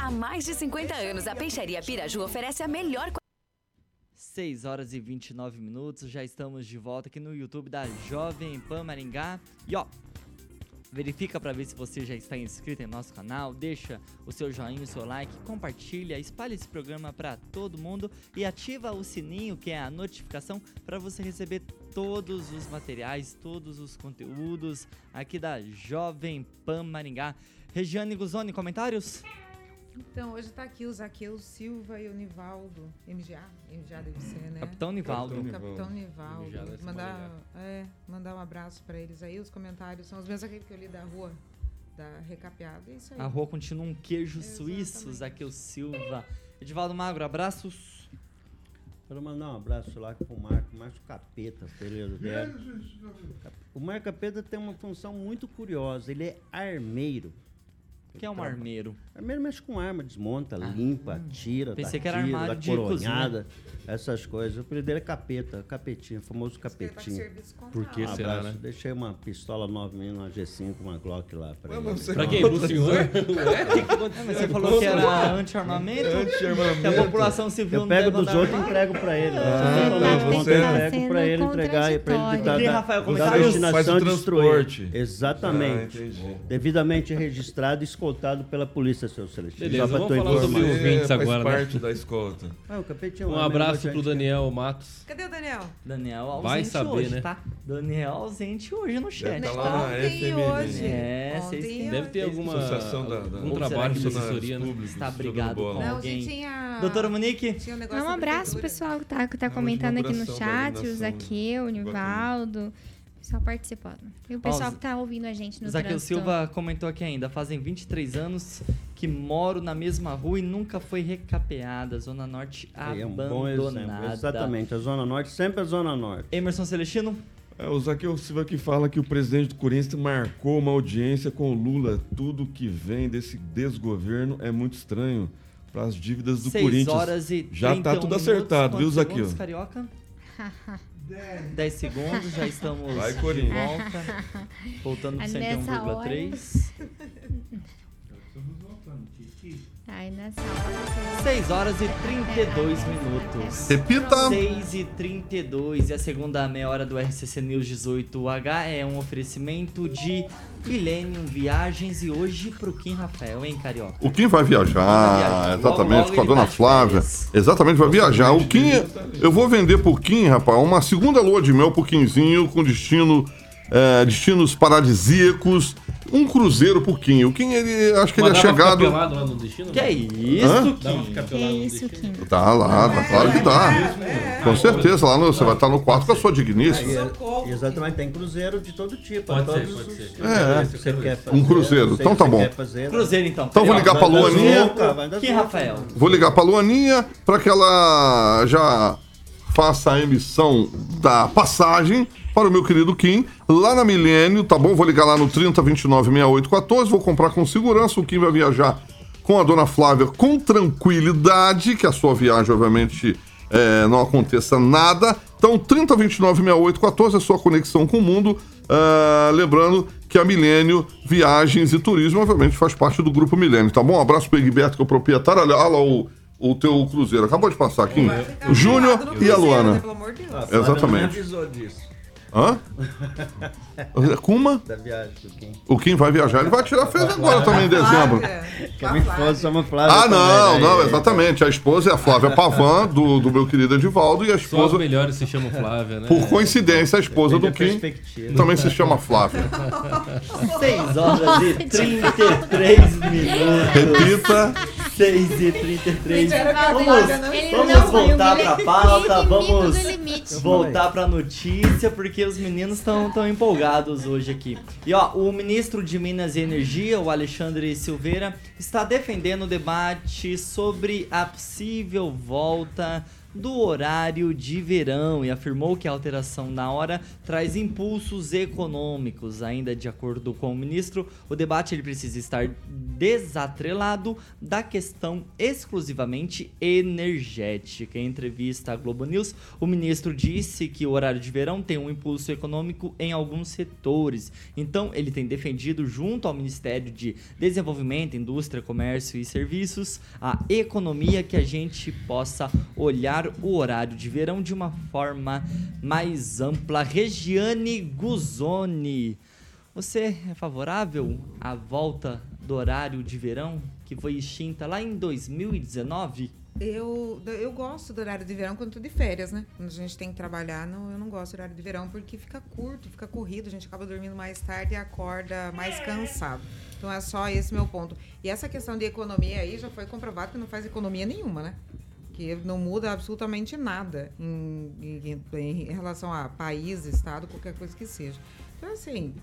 Há mais de 50 anos, a Peixaria Piraju oferece a melhor 6 horas e 29 minutos, já estamos de volta aqui no YouTube da Jovem Pan Maringá. E ó, verifica para ver se você já está inscrito em nosso canal, deixa o seu joinha, o seu like, compartilha, espalhe esse programa para todo mundo e ativa o sininho, que é a notificação, para você receber todos os materiais, todos os conteúdos aqui da Jovem Pan Maringá. Regiane Guzoni, comentários? Então, hoje tá aqui o Zaqueu Silva e o Nivaldo, MGA, MGA deve ser, né? Capitão Nivaldo. Capitão, Nivaldo. Capitão Nivaldo. Mandar, é, mandar um abraço pra eles aí. Os comentários são os mesmos que eu li da rua, da recapeada. É isso aí. A rua continua um queijo Exatamente. suíço, Zaqueu Silva. Edivaldo Magro, abraços. Quero mandar um abraço lá pro Marco, Marco Capeta, Pereira dela. O Marco Capeta tem uma função muito curiosa, ele é armeiro. Quem é um armeiro? Armeiro mexe com arma, desmonta, limpa, tira, Ah. Pensei dá que era tiro, armário de coronhada, essas coisas. O apelido dele é Capeta, Capetinha, famoso tá Capetinha. Por que Um será, né? Deixei uma pistola nova minha, uma G5, uma Glock lá pra Ué, ele. mas você- Pra quem? Pro senhor? Ué, que que Ah, aconteceu? mas você falou que era anti-armamento? Anti-armamento. Que a população civil Eu não pego dos outros e entrego pra ele. Ah, Você tá, falou, você eu tá entrego pra ele, entregar e pra ele dar, E, dar, Rafael, destinação destruir. transporte. Exatamente. Ah. Devidamente registrado e escoltado pela polícia, seu Celestino. Beleza, vamos falar sobre informação. o- ouvintes faz agora, né? parte da escolta. Ah, o capetinho é Um homem, abraço pro Daniel Matos. Cadê o Daniel? Daniel ausente Vai saber, hoje, né? tá? Daniel ausente hoje no chat. Tá tá? lá na Ontem e FMN. hoje. É, Ontem vocês e têm- Deve ter alguma, Associação da- da- será trabalho de Funcionários assessoria, né? públicos, Está jogando brigado bola. com Não, alguém. gente tinha... Doutora Monique? Tinha um negócio Um abraço, pessoal, que tá, que tá É, comentando aqui no da chat, o iluminação Zaqueu, o do Nivaldo, pessoal participando. E o pessoal Ó, que tá ouvindo a gente no Zaqueu trânsito. Silva comentou aqui ainda. Fazem 23 anos que moro na mesma rua e nunca foi recapeada. Zona Norte Aí é um bom exemplo. abandonada. Exatamente. A Zona Norte sempre é a Zona Norte. Emerson Celestino? É, o Zaqueu Silva que fala que o presidente do Corinthians marcou uma audiência com o Lula. Tudo que vem desse desgoverno é muito estranho para as dívidas do 6 Corinthians. horas e Já tá 31 tudo acertado, viu, Zaqueu? Carioca? 10 segundos, já estamos Vai, de volta. Voltando Ah, nessa 101,3. Aí nessa hora. 6 horas e 32 minutos. Repita. 6 e 32 e a segunda meia hora do RCC News 18H é um oferecimento de Millennium Viagens e hoje pro Kim Rafael, hein, Carioca? O Kim vai viajar, Vai viajar. exatamente, Logo, logo com a dona tá Flávia. Exatamente, vai viajar. O Kim, eu vou vender pro Kim, rapaz, uma segunda lua de mel pro Quinzinho com destino, é, destinos paradisíacos, um cruzeiro pro Kim. O Kim, ele, acho que ele é Mas pra ficar chegado... pelado lá no destino? Que é isso, pra Kim? Que no isso? Kim? Tá lá, tá claro que dá. Com certeza, lá no, você vai estar no quarto com a sua digníssima. Exatamente, tem cruzeiro de todo tipo. Pode todos ser, pode os- ser. É. que você quer fazer, Um cruzeiro, então que tá bom. fazer. Cruzeiro então. Então vou ligar pra Luaninha. zunca. Rafael. Vou ligar pra Luaninha para que ela já faça a emissão da passagem para o meu querido Kim, lá na Milênio, tá bom? Vou ligar lá no 30296814, vou comprar com segurança. O Kim vai viajar com a dona Flávia com tranquilidade, que a sua viagem, obviamente, é, não aconteça nada. Então, 30296814 é a sua conexão com o mundo. Ah, lembrando que a Milênio Viagens e Turismo, obviamente, faz parte do Grupo Milênio, tá bom? Um abraço pro Egberto, que é o proprietário. Olha, olha o, o teu cruzeiro. Acabou de passar aqui. O Júnior e a cruzeiro, né, Luana. Pelo amor de Deus. Exatamente. não avisou disso, Hã? Kuma? da viagem do Kim. O Kim vai viajar, ele vai tirar férias agora também em dezembro. Flávia. Que a minha esposa chama Flávia Ah, também, não, né? não, exatamente. A esposa é a Flávia Pavan, do, do meu querido Edivaldo, e a Só os esposa, melhores se chamam Flávia, né? por coincidência, a esposa do Kim também se chama Flávia. 6 horas e 33 minutos. Repita. 6 e 33. Mentira, que a Vamos, vamos voltar pra pauta, vamos voltar pra notícia, porque os meninos estão tão empolgados hoje aqui. E ó, o ministro de Minas e Energia, o Alexandre Silveira, está defendendo o debate sobre a possível volta do horário de verão e afirmou que a alteração na hora traz impulsos econômicos. Ainda de acordo com o ministro, o debate ele precisa estar desatrelado da questão exclusivamente energética. Em entrevista à Globo News, o ministro disse que o horário de verão tem um impulso econômico em alguns setores. Então, ele tem defendido junto ao Ministério de Desenvolvimento, Indústria, Comércio e Serviços a economia que a gente possa olhar o horário de verão de uma forma mais ampla. Regiane Guzoni, você é favorável à volta do horário de verão? que foi extinta lá em 2019? Eu, eu gosto do horário de verão quando tô de férias, né? Quando a gente tem que trabalhar, não, eu não gosto do horário de verão porque fica curto, fica corrido, a gente acaba dormindo mais tarde e acorda mais cansado. Então é só esse meu ponto. E essa questão de economia aí já foi comprovado que não faz economia nenhuma, né? Que não muda absolutamente nada em, em, em relação a país, estado, qualquer coisa que seja. Então, assim,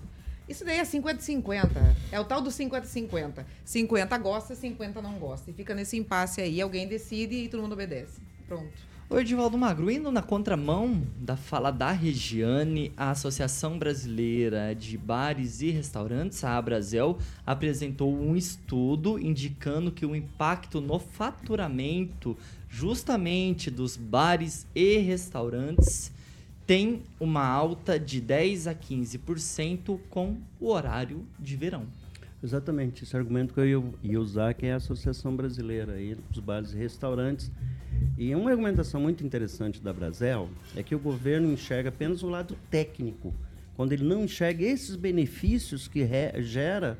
isso daí é 50-50. É o tal do 50-50. 50 gosta, 50 não gosta. E fica nesse impasse aí. Alguém decide e todo mundo obedece. Pronto. O Edivaldo Magro, indo na contramão da fala da Regiane, a Associação Brasileira de Bares e Restaurantes, a Abrazel, apresentou um estudo indicando que o impacto no faturamento justamente dos bares e restaurantes tem uma alta de 10 a 15% com o horário de verão. Exatamente, esse argumento que eu ia, usar, que é a Associação Brasileira aí, dos Bares e Restaurantes. E uma argumentação muito interessante da Brasel é que o governo enxerga apenas o lado técnico, quando ele não enxerga esses benefícios que gera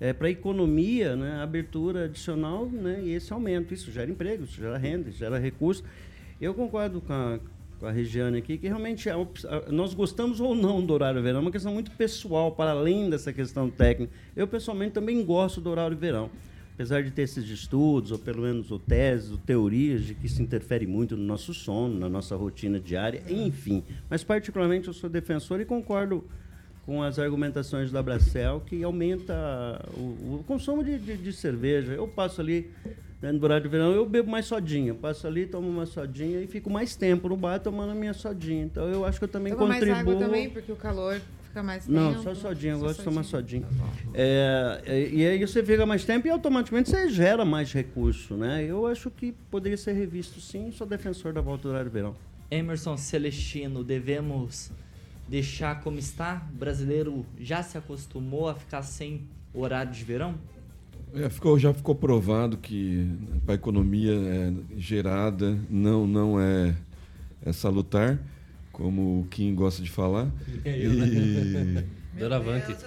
é, para a economia, né, a abertura adicional né, e esse aumento. Isso gera emprego, isso gera renda, isso gera recursos. Eu concordo com a, com a Regiane aqui, que realmente é, nós gostamos ou não do horário verão, é uma questão muito pessoal, para além dessa questão técnica. Eu, pessoalmente, também gosto do horário verão. Apesar de ter esses estudos, ou pelo menos ou teses, ou teorias de que isso interfere muito no nosso sono, na nossa rotina diária, enfim. Mas, particularmente, eu sou defensor e concordo com as argumentações da Bracel, que aumenta o, o consumo de, de, de cerveja. Eu passo ali né, no horário de verão eu bebo mais sodinha. Passo ali, tomo uma sodinha e fico mais tempo no bar tomando a minha sodinha. Então eu acho que eu também Toma contribuo. mais água também, porque o calor fica mais tempo. Não, só sodinha, eu gosto de tomar sodinha. É, e aí você fica mais tempo e automaticamente você gera mais recurso, né? Eu acho que poderia ser revisto sim, sou defensor da volta do horário de verão. Emerson Celestino, devemos deixar como está? O brasileiro já se acostumou a ficar sem horário de verão? É, ficou, já ficou provado que a economia é, gerada não, não é, é salutar, como o Kim gosta de falar. E,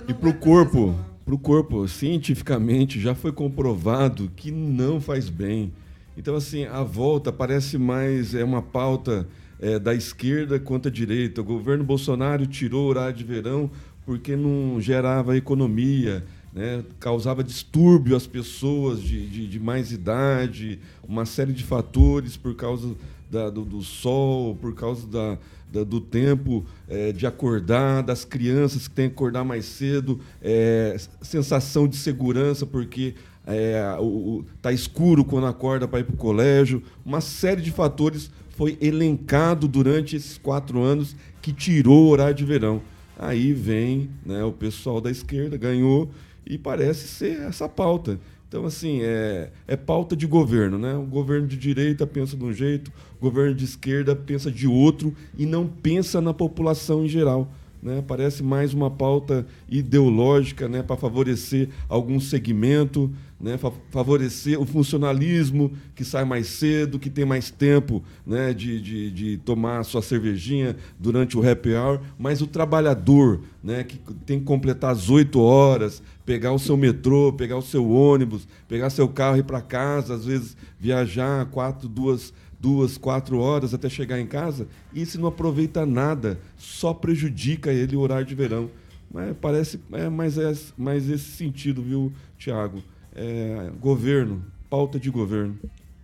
e para o corpo, para o corpo, cientificamente já foi comprovado que não faz bem. Então, assim, a volta parece mais é uma pauta é, da esquerda contra a direita. O governo Bolsonaro tirou o horário de verão porque não gerava economia né, causava distúrbio às pessoas de, de, de, mais idade, uma série de fatores por causa da, do, do, sol, por causa da, da do tempo é, de acordar, das crianças que têm que acordar mais cedo, é, sensação de segurança porque é, o, o, tá escuro quando acorda para ir para o colégio, uma série de fatores foi elencado durante esses quatro anos que tirou o horário de verão. Aí vem né, o pessoal da esquerda, ganhou e parece ser essa pauta. Então, assim, é, é pauta de governo, né? O governo de direita pensa de um jeito, o governo de esquerda pensa de outro e não pensa na população em geral. Né? Parece mais uma pauta ideológica né? para favorecer algum segmento, né? Fa favorecer o funcionalismo que sai mais cedo, que tem mais tempo né? de, de, de tomar sua cervejinha durante o happy hour, mas o trabalhador né? que tem que completar as oito horas, pegar o seu metrô, pegar o seu ônibus, pegar seu carro e ir para casa, às vezes viajar quatro, duas duas, quatro horas até chegar em casa, e se não aproveita nada, só prejudica ele o horário de verão. Mas parece é mais, é, mais esse sentido, viu, Tiago? É, governo, pauta de governo.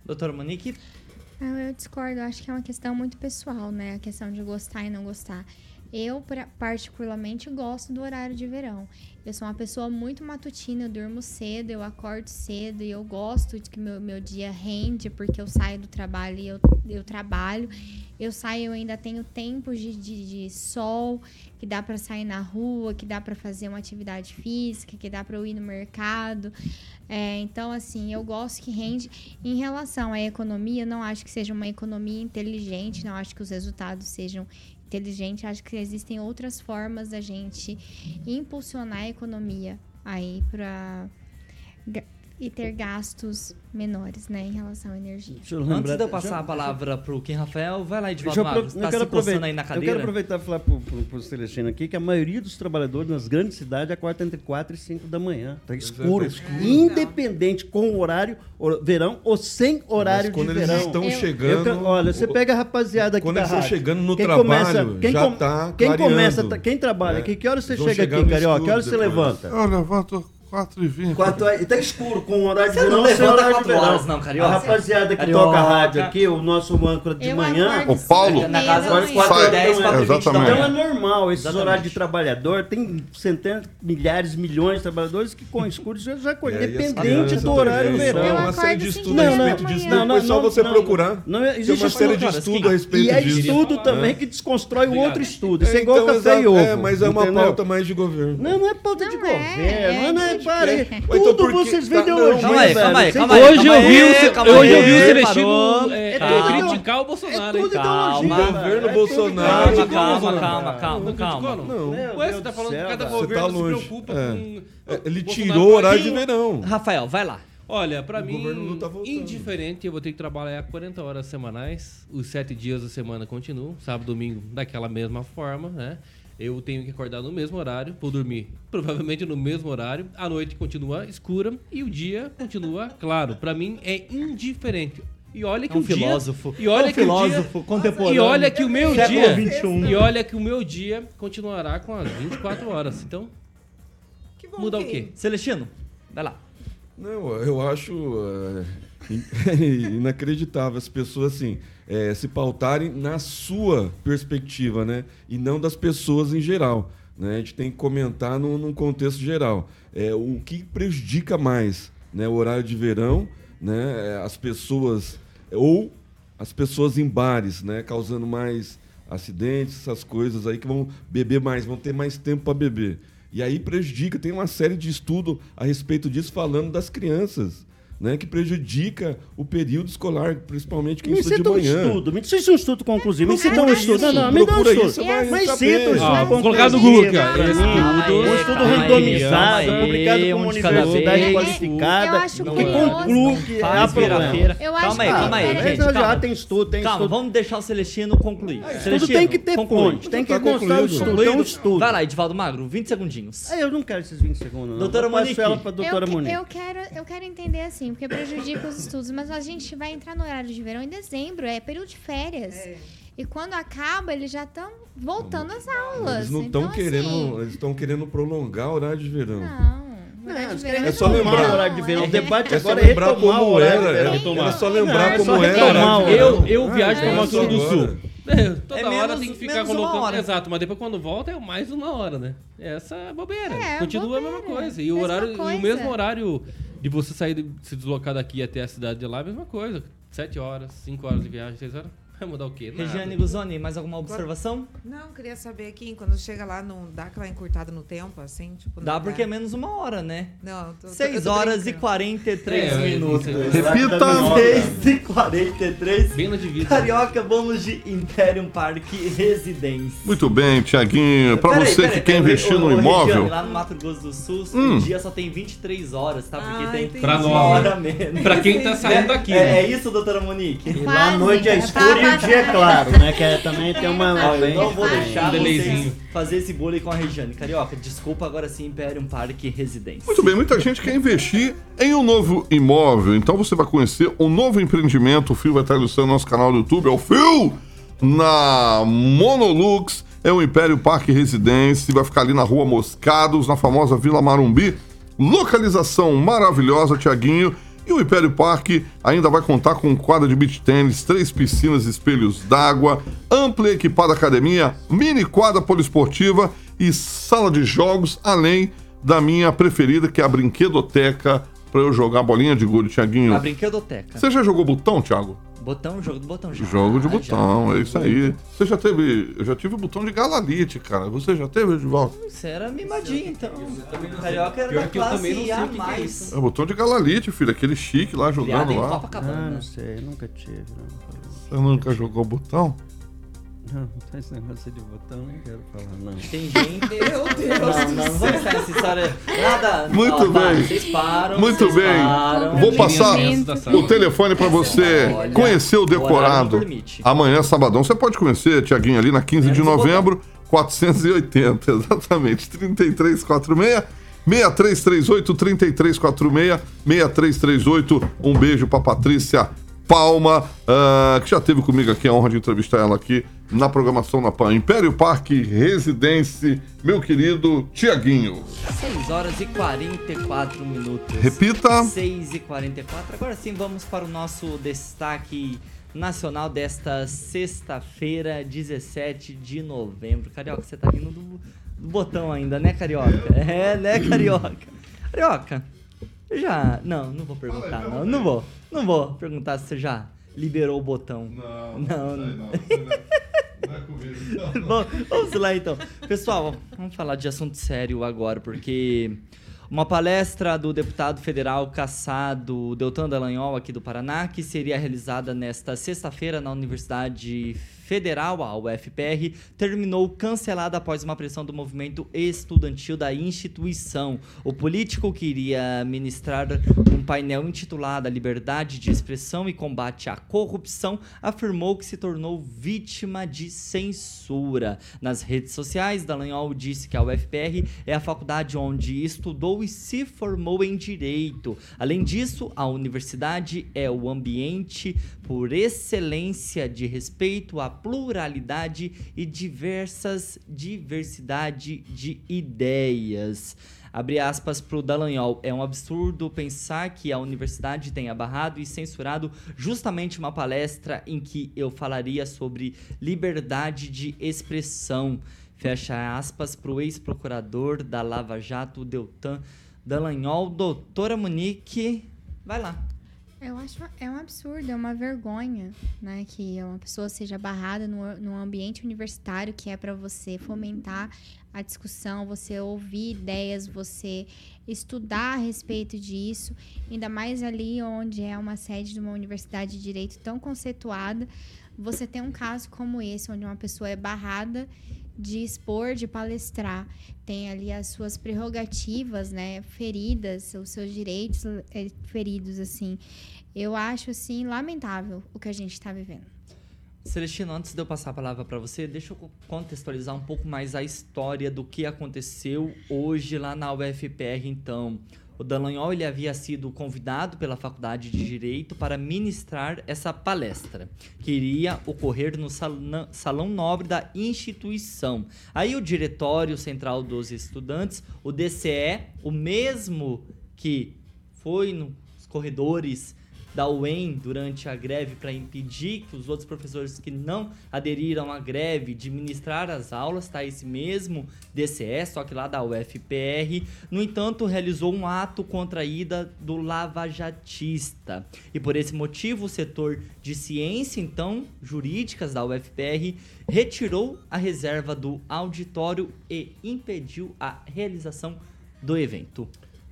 Doutora Monique? Eu discordo, acho que é uma questão muito pessoal, né? A questão de gostar e não gostar. Eu, particularmente, gosto do horário de verão. Eu sou uma pessoa muito matutina, eu durmo cedo, eu acordo cedo e eu gosto de que meu, meu dia rende, porque eu saio do trabalho e eu, eu trabalho. Eu saio, eu ainda tenho tempo de, de, de sol, que dá para sair na rua, que dá para fazer uma atividade física, que dá para eu ir no mercado. É, então, assim, eu gosto que rende. Em relação à economia, não acho que seja uma economia inteligente, não acho que os resultados sejam inteligente, acho que existem outras formas da gente impulsionar a economia aí para e ter gastos menores, né, em relação à energia. Deixa eu Antes lembrar- de eu passar já- a palavra pro Kim Rafael, vai lá, eu, Magro. tá quero se coçando aproveitar, aí na eu quero cadeira? aproveitar e falar pro, pro, pro Celestino aqui que a maioria dos trabalhadores nas grandes cidades acorda entre 4 e 5 da manhã. Tá escuro. tá escuro. Independente com horário, hor- verão ou sem horário quando de eles verão. estão Eu- chegando- eu olha, você pega a rapaziada aqui Quando eles estão rádio. chegando no Quem trabalho, quem já com- tá Quem começa, clareando. quem trabalha É. aqui, que hora você Eles chega aqui, Carioca? Que hora você depois. levanta? Eu levanto 4 e 20. Quatro, e tá escuro, com o horário de Você não verão, sem levanta horário de quatro verão. horas, não, Carioca. A rapaziada que Carioca. toca rádio aqui, o nosso âncora de Eu manhã. O Paulo? e manhã. 4 Sai. e 10, 4 e 20 da Exatamente. Então é normal, esses Exatamente. horários de trabalhador, tem centenas, milhares, milhões de trabalhadores que com escuros já, já E aí as independente do horário também, verão. Eu uma série de estudo a respeito disso. Não, Depois não, só não, você não. procurar. Não, existe uma série de estudo Kim. a respeito E é disso. estudo Falar. também que desconstrói o outro estudo. Isso é igual Então, café e ovo. É, mas é uma pauta mais de governo. Não, não é pauta de Não é, governo. é não é, para então Tudo por que- vocês vendem hoje. Calma aí, velho. calma aí, calma aí. Hoje eu vi, o, calma hoje eu vi o Celestino é, É criticar o Bolsonaro. É hein? tudo Calma. ideologia, Governo. É Bolsonaro. tudo Calma, calma, calma, calma, não? Ué, você tá do falando que cada velho. Você tá governo se longe. preocupa É. com... É, Ele tirou o horário de verão. Rafael, vai lá. Olha, pra O mim, governo tá indiferente, eu vou ter que trabalhar 40 horas semanais. Os sete dias da semana continuam. Sábado, domingo, daquela mesma forma, né? Eu tenho que acordar no mesmo horário, vou dormir provavelmente no mesmo horário. A noite continua escura e o dia continua claro. Pra mim é indiferente. E olha que É um o dia, filósofo. E olha É um que o filósofo dia, contemporâneo. E olha que o meu Século dia, XXI. e olha que o meu dia continuará com as 24 horas. Então, Que bom mudar o quê? Celestino, vai lá. Não, eu acho é, in- inacreditável as pessoas assim é, se pautarem na sua perspectiva, né? E não das pessoas em geral. Né? A gente tem que comentar num, num contexto geral. É, o que prejudica mais, né? O horário de verão, né? É, As pessoas ou as pessoas em bares, né? Causando mais acidentes, essas coisas aí que vão beber mais, vão ter mais tempo para beber. E aí prejudica, tem uma série de estudo a respeito disso falando das crianças, né, que prejudica o período escolar, principalmente quem Me estuda de cita um manhã. estudo, me cita um estudo conclusivo, me cita um estudo. Não, não, me dá um estudo. Mas cita um estudo Ah, vou colocar no Google estudo- Um estudo Calma randomizado, calma publicado por um uma universidade qualificada, acho que conclui que há problema. Calma aí, calma aí, gente. já Calma, tem estudo, tem calma estudo. vamos deixar o Celestino concluir. Tudo Celestino, tem que ter fonte, tem que Tá mostrar o estudo, tem um estudo. Vai lá, Edivaldo Magro, 20 segundinhos. Ah, Eu não quero esses 20 segundos, não. Doutora Monique. eu quero entender assim, porque prejudica os estudos, mas a gente vai entrar no horário de verão em dezembro, é período de férias. É. E quando acaba, eles já estão voltando às aulas. Eles não estão então, querendo, assim, eles estão querendo prolongar o horário de verão. Não. Não, É só lembrar. o horário de verão. O debate É só agora é lembrar retomar o como era, de verão. era, era só Não, lembrar é como só era. o o Eu, eu viajo pra É, Mato Grosso do Sul. É, toda É hora menos- tem que ficar colocando. hora. Exato, mas depois quando volta é mais uma hora, né? Essa é bobeira. É, Continua a mesma bobeira. coisa. E o, horário, e coisa. o mesmo horário de você sair, de- se deslocar daqui até a cidade de lá, mesma coisa. Sete horas, cinco horas de viagem, seis horas. Vai mudar o quê? Nada. Regiane Guzoni, mais alguma observação? Não, queria saber aqui, quando chega lá, não dá aquela encurtada no tempo, assim? Tipo, Dá porque é menos uma hora, né? Não, tô, tô- eu 6 tô horas brincando. e 43 É, minutos. Repita. 6 e 43. Bem na divisa. Carioca, vamos de Imperium Park Residência. Muito bem, Tiaguinho. Pra Peraí, você peraí, que quer peraí, investir ô, no imóvel, Regiane, lá no Mato Grosso do Sul, Hum. o dia só tem 23 horas, tá? Porque Ah, tem entendi. Pra uma nós, hora menos. Pra quem tá saindo daqui, É, né? é isso, doutora Monique? E lá a noite é Quase. É claro, né? Que é, também tem uma... Ó, eu bem não vou diferente. deixar Um vocês fazer esse bullying com a Regiane. Carioca, desculpa, agora sim, Imperium Park Residência. Muito bem, muita gente quer investir em um novo imóvel. Então você vai conhecer um novo empreendimento. O Fio vai estar ilustrando no nosso canal do YouTube. É o Fio na Monolux. É o Império Parque Residência. Vai ficar ali na rua Moscados, na famosa Vila Marumbi. Localização maravilhosa, Tiaguinho. E o Império Parque ainda vai contar com quadra de beach tênis, três piscinas, espelhos d'água, ampla e equipada academia, mini quadra poliesportiva e sala de jogos, além da minha preferida, que é a brinquedoteca, para eu jogar bolinha de gude, Tiaguinho. A brinquedoteca. Você já jogou botão, Thiago? Botão, jogo do botão. Já, Jogo de já. botão, é isso aí. Você já teve. Eu já tive o botão de galalite, cara. Você já teve, Edivaldo? Você era mimadinho, então. Carioca era Pior da que eu também não classe sei A é mais. É o botão de galalite, filho. Aquele chique lá Criado jogando em lá. Ah, não sei, nunca tive. não. Você nunca jogou botão? Não, não esse negócio de botão, não quero falar, não. Tem gente. Meu Deus Não, não, vamos ficar nessa história. Nada. Muito Ó, para, bem. Vocês param. Muito vocês bem. param. Vou passar o telefone para você Olha, conhecer o o decorado. não permite. Amanhã, sabadão, você pode conhecer, Tiaguinho, ali na 15 de Menos o novembro, 480, exatamente. 3346 6338 3346 6338. Um beijo para Patrícia Palma, ah, que já teve comigo aqui a honra de entrevistar ela aqui na programação na PAN. Império Parque Residência, meu querido Tiaguinho. 6 horas e 44 minutos. Repita. 6 e 44. Agora sim, vamos para o nosso destaque nacional desta sexta-feira, 17 de novembro. Carioca, você tá vindo do, do botão ainda, né, Carioca? É, né, Carioca? Carioca, já. Não, não vou perguntar, não. Não vou. Não vou perguntar se você já liberou o botão. Não, Não, não. não é comigo. Bom, vamos lá então. Pessoal, vamos falar de assunto sério agora, porque uma palestra do deputado federal caçado Deltan Dallagnol, aqui do Paraná, que seria realizada nesta sexta-feira na Universidade Federal, a UFPR, terminou cancelada após uma pressão do movimento estudantil da instituição. O político queria ministrar um painel intitulado Liberdade de Expressão e Combate à Corrupção, afirmou que se tornou vítima de censura. Nas redes sociais, Dallagnol disse que a UFPR é a faculdade onde estudou e se formou em Direito. Além disso, a universidade é o ambiente por excelência de respeito à pluralidade e diversas diversidade de ideias. Abre aspas para o Dallagnol. É um absurdo pensar que a universidade tenha barrado e censurado justamente uma palestra em que eu falaria sobre liberdade de expressão. Fecha aspas para o ex-procurador da Lava Jato, Deltan Dallagnol. Doutora Monique, vai lá. Eu acho é um absurdo, é uma vergonha, né, que uma pessoa seja barrada no, no ambiente universitário que é para você fomentar a discussão, você ouvir ideias, você estudar a respeito disso, ainda mais ali onde é uma sede de uma universidade de direito tão conceituada, você tem um caso como esse, onde uma pessoa é barrada de expor, de palestrar, tem ali as suas prerrogativas, né, feridas, os seus direitos eh, feridos, assim. Eu acho, assim, lamentável o que a gente está vivendo. Celestino, antes de eu passar a palavra para você, deixa eu contextualizar um pouco mais a história do que aconteceu hoje lá na UFPR, então. O Dallagnol ele havia sido convidado pela Faculdade de Direito para ministrar essa palestra, que iria ocorrer no salão, nobre da instituição. Aí o Diretório Central dos Estudantes, o DCE, o mesmo que foi nos corredores da UEM durante a greve para impedir que os outros professores que não aderiram à greve de ministrar as aulas, tá? Esse mesmo DCE, só que lá da UFPR, no entanto, realizou um ato contra a ida do lavajatista. E por esse motivo, o setor de ciência, então, jurídicas da UFPR, retirou a reserva do auditório e impediu a realização do evento.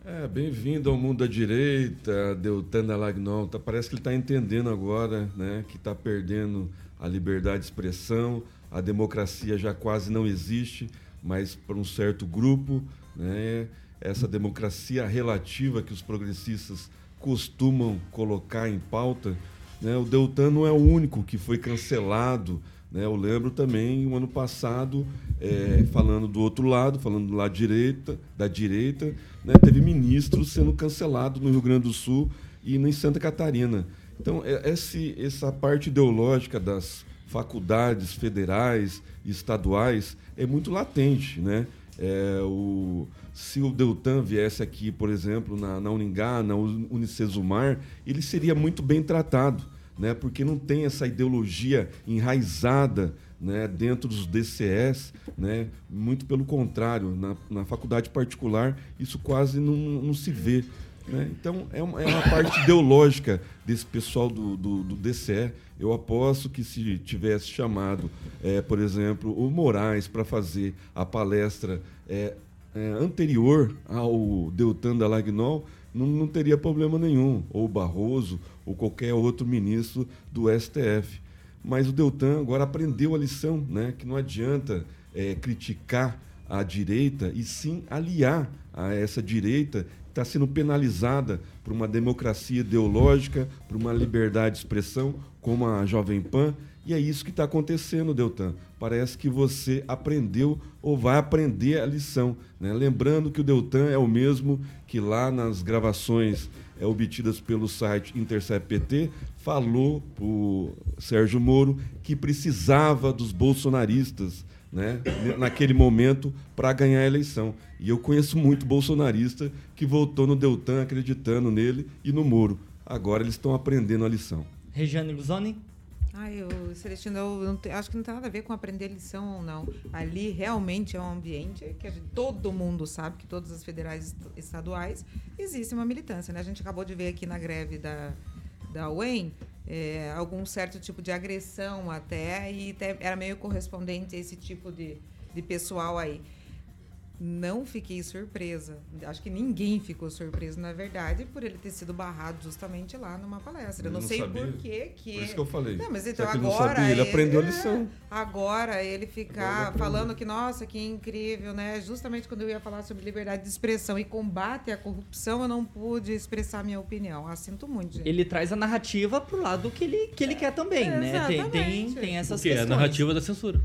É, bem-vindo ao mundo da direita, Deltan Dallagnol. Tá, parece que ele está entendendo agora né, que está perdendo a liberdade de expressão, a democracia já quase não existe, mas para um certo grupo, né, essa democracia relativa que os progressistas costumam colocar em pauta, né, o Deltan não é o único que foi cancelado. Né, eu lembro também, o ano passado, é, falando do outro lado, falando do lado direita, da direita, né, teve ministros sendo cancelados no Rio Grande do Sul e em Santa Catarina. Então, é- esse, essa parte ideológica das faculdades federais e estaduais é muito latente. Né? É, o, se o Deltan viesse aqui, por exemplo, na, na Uningá, na Unicesumar, ele seria muito bem tratado, né? porque não tem essa ideologia enraizada né, dentro dos DCS, né, muito pelo contrário, na, na faculdade particular isso quase não, não se vê. né? Então é uma, é uma parte ideológica desse pessoal do, do, do DCE. Eu aposto que se tivesse chamado, eh, por exemplo, o Moraes para fazer a palestra eh, eh, anterior ao Deltan Dallagnol, não, não teria problema nenhum, ou Barroso, ou qualquer outro ministro do STF. mas o Deltan agora aprendeu a lição, né? Que não adianta é, criticar a direita e sim aliar a essa direita que está sendo penalizada por uma democracia ideológica, por uma liberdade de expressão, como a Jovem Pan. E é isso que está acontecendo, Deltan. Parece que você aprendeu ou vai aprender a lição. Né? Lembrando que o Deltan é o mesmo que lá nas gravações é, obtidas pelo site Intercept PT falou o Sérgio Moro que precisava dos bolsonaristas né, naquele momento para ganhar a eleição. E eu conheço muito bolsonarista que votou no Deltan acreditando nele e no Moro. Agora eles estão aprendendo a lição. Regiane Luzoni? Ah, eu, Celestino, eu acho que não tem nada a ver com aprender lição ou não. Ali realmente é um ambiente que gente- todo mundo sabe que todas as federais est- estaduais existe uma militância. Né? A gente acabou de ver aqui na greve da, da UEM é, algum certo tipo de agressão até, e era meio correspondente a esse tipo de, de pessoal aí. Não fiquei surpresa. Acho que ninguém ficou surpreso, na verdade, por ele ter sido barrado justamente lá numa palestra. Eu Ele não, não sei sabia. por quê que. Por isso que eu falei. Não, mas então que ele não agora. sabia, ele aprendeu a é, lição. Agora ele Agora ficar ele falando que, nossa, que incrível, né? Justamente quando eu ia falar sobre liberdade de expressão e combate à corrupção, eu não pude expressar minha opinião. Ah, sinto muito, gente. Ele traz a narrativa pro lado que ele, que ele quer também, né? Tem, tem, tem essas Porque é a questões. narrativa da censura.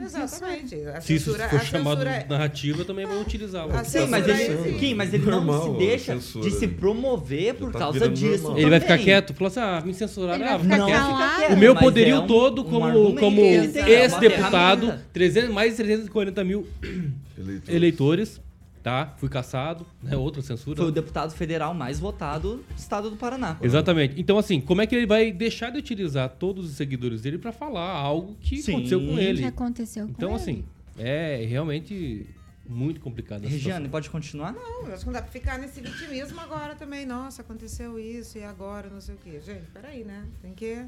É, exatamente. A Se isso censura, for a chamado censura de narrativa, também vão utilizá-la. A Sim, mas censura ele. Kim, mas ele não Normal, se a deixa censura de se ali. promover por tá causa disso. normal. Ele vai ficar quieto, falou assim: ah, me censuraram, ah, ficar ficar Não, quieto. calado. fica quieto, O meu poderio é um- todo como, como é ex-deputado, ferramenta. 300 mais de 340 mil Eleitores. eleitores, tá? Fui caçado, né? Outra censura. Foi o deputado federal mais votado do estado do Paraná. Exatamente. Então, assim, como é que ele vai deixar de utilizar todos os seguidores dele pra falar algo que Sim. aconteceu com O que ele? aconteceu com Então, ele? assim, é realmente muito complicado. Regiane, pode continuar? Não, eu acho que não dá pra ficar nesse vitimismo agora também. Nossa, aconteceu isso e agora não sei o quê. Gente, peraí, né? Tem que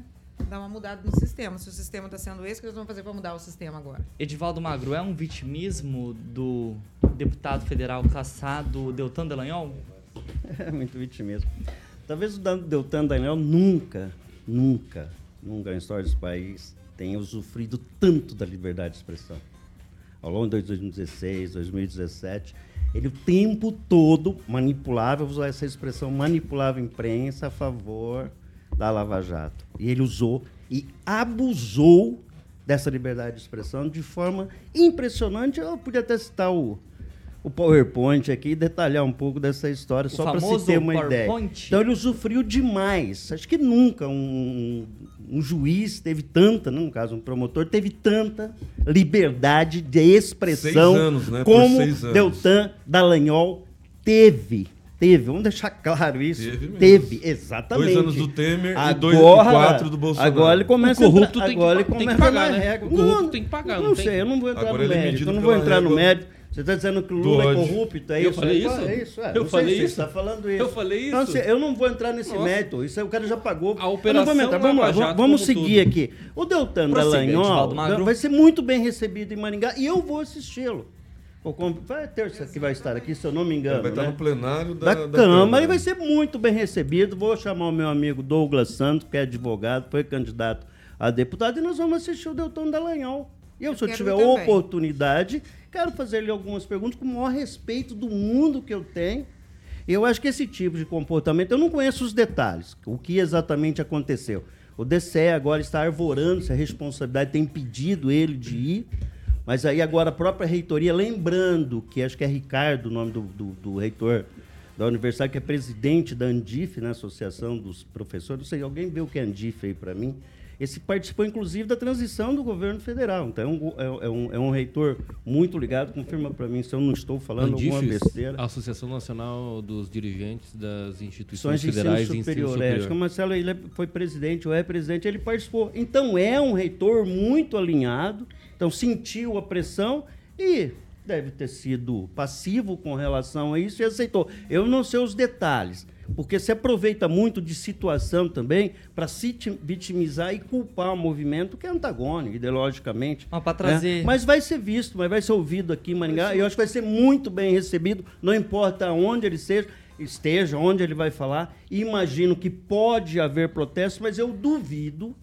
dar uma mudada no sistema. Se o sistema tá sendo esse, o que eles vão fazer pra mudar o sistema agora? Edivaldo Magro, é um vitimismo do deputado federal caçado Deltan Delanhol? É muito vitimismo. Talvez o Deltan Daniel nunca, nunca, nunca na história desse país tenha usufruído tanto da liberdade de expressão. Ao longo de 2016, 2017, ele o tempo todo manipulava, vou usar essa expressão, manipulava a imprensa a favor da Lava Jato. E ele usou e abusou dessa liberdade de expressão de forma impressionante. Eu podia até citar o, o PowerPoint aqui e detalhar um pouco dessa história, O só para se ter uma ideia. PowerPoint? Então ele usufruiu demais. Acho que nunca um, um juiz teve tanta, não, no caso um promotor, teve tanta liberdade de expressão anos, né? Como. Deltan Dallagnol teve. Teve, vamos deixar claro isso. Teve mesmo. Teve, exatamente. Dois anos do Temer e dois- Agora- e quatro do Bolsonaro. Agora ele começa O corrupto a entrar, tem que agora ele pa- tem que começa pagar, né? regra. O corrupto tem que pagar, Não, não tem? sei, eu não vou entrar Agora no é mérito. Eu não vou entrar no mérito. Você está dizendo que o Lula é corrupto, é Eu isso? falei É, isso? É isso, é. Eu Não falei isso? Você está falando isso. Eu falei Então, isso? assim, eu não vou entrar nesse Nossa. mérito. Isso aí o cara já pagou. A eu não operação vou entrar. Vamos lá, Jato vamos seguir tudo. aqui. O Deltan Dallagnol vai ser muito bem recebido em Maringá e eu vou assisti-lo. Vai terça que vai estar aqui, se eu não me engano. Vai estar né? no plenário da, da, da Câmara e vai ser muito bem recebido. Vou chamar o meu amigo Douglas Santos, que é advogado, foi candidato a deputado, e nós vamos assistir o Deltan Dallagnol. E eu, se eu tiver oportunidade, quero fazer-lhe algumas perguntas com o maior respeito do mundo que eu tenho. Eu acho que esse tipo de comportamento, eu não conheço os detalhes, o que exatamente aconteceu. O DCE agora está arvorando-se a responsabilidade, tem impedido ele de ir. Mas aí agora a própria reitoria, lembrando que acho que é Ricardo o nome do, do, do reitor da universidade, que é presidente da Andif, né, Associação dos Professores, não sei, alguém vê o que é Andif aí para mim. Esse participou, inclusive, da transição do governo federal. Então, é um, é, é um, é um reitor muito ligado, confirma para mim se eu não estou falando alguma Andifes, besteira. Associação Nacional dos Dirigentes das Instituições de ensino Federais de superior. Ensino É, Superior. acho que o Marcelo ele foi presidente ou é presidente, ele participou. Então é um reitor muito alinhado, então sentiu a pressão e deve ter sido passivo com relação a isso e aceitou. Eu não sei os detalhes, porque se aproveita muito de situação também para se ti- vitimizar e culpar o movimento que é antagônico, ideologicamente. Mas pra né? trazer- Mas vai ser visto, mas vai ser ouvido aqui em Maringá. E eu acho que vai ser muito bem recebido, não importa onde ele seja, esteja, onde ele vai falar. Imagino que pode haver protesto, mas eu duvido,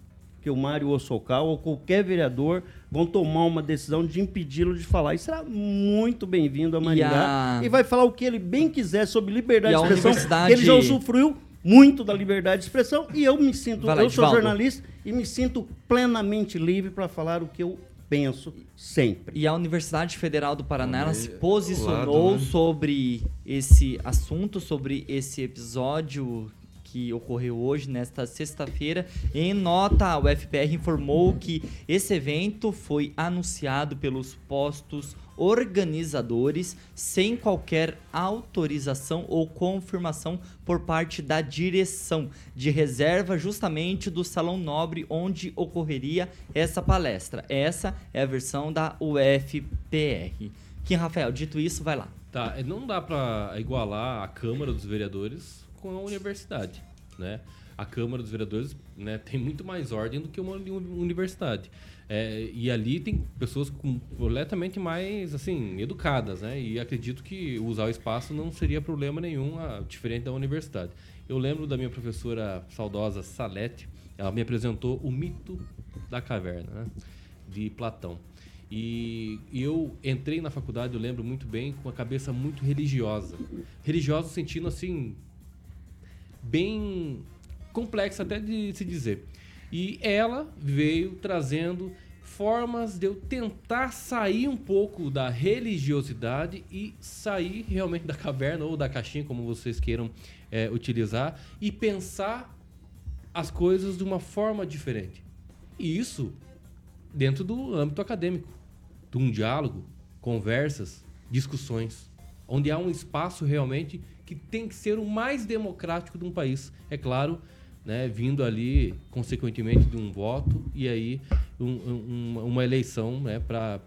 que o Mário Ossocal ou qualquer vereador vão tomar uma decisão de impedi-lo de falar. E será muito bem-vindo a Maringá a- e, vai falar o que ele bem quiser sobre liberdade E de expressão. universidade- Ele já usufruiu muito da liberdade de expressão e eu me sinto, lá, eu sou jornalista e me sinto plenamente livre para falar o que eu penso sempre. E a Universidade Federal do Paraná ela se posicionou lado, né? sobre esse assunto, sobre esse episódio que ocorreu hoje, nesta sexta-feira. Em nota, a UFPR informou que esse evento foi anunciado pelos postos organizadores sem qualquer autorização ou confirmação por parte da direção de reserva justamente do Salão Nobre onde ocorreria essa palestra. Essa é a versão da UFPR. Kim Rafael, dito isso, vai lá. Tá, é, não dá pra igualar a Câmara dos Vereadores com a universidade, né? A Câmara dos Vereadores né, tem muito mais ordem do que uma uni- universidade. É, e ali tem pessoas completamente mais, assim, educadas, né? E acredito que usar o espaço não seria problema nenhum, ah, diferente da universidade. Eu lembro da minha professora saudosa Salete, ela me apresentou o mito da caverna, né? De Platão. E eu entrei na faculdade, eu lembro muito bem, com a cabeça muito religiosa. Religiosa no sentido, assim, bem complexa até de se dizer. E ela veio trazendo formas de eu tentar sair um pouco da religiosidade e sair realmente da caverna ou da caixinha, como vocês queiram eh, utilizar, e pensar as coisas de uma forma diferente. E isso dentro do âmbito acadêmico, de um diálogo, conversas, discussões, onde há um espaço realmente que tem que ser o mais democrático de um país. É claro, né, vindo ali, consequentemente, de um voto e aí um- um- uma eleição né, para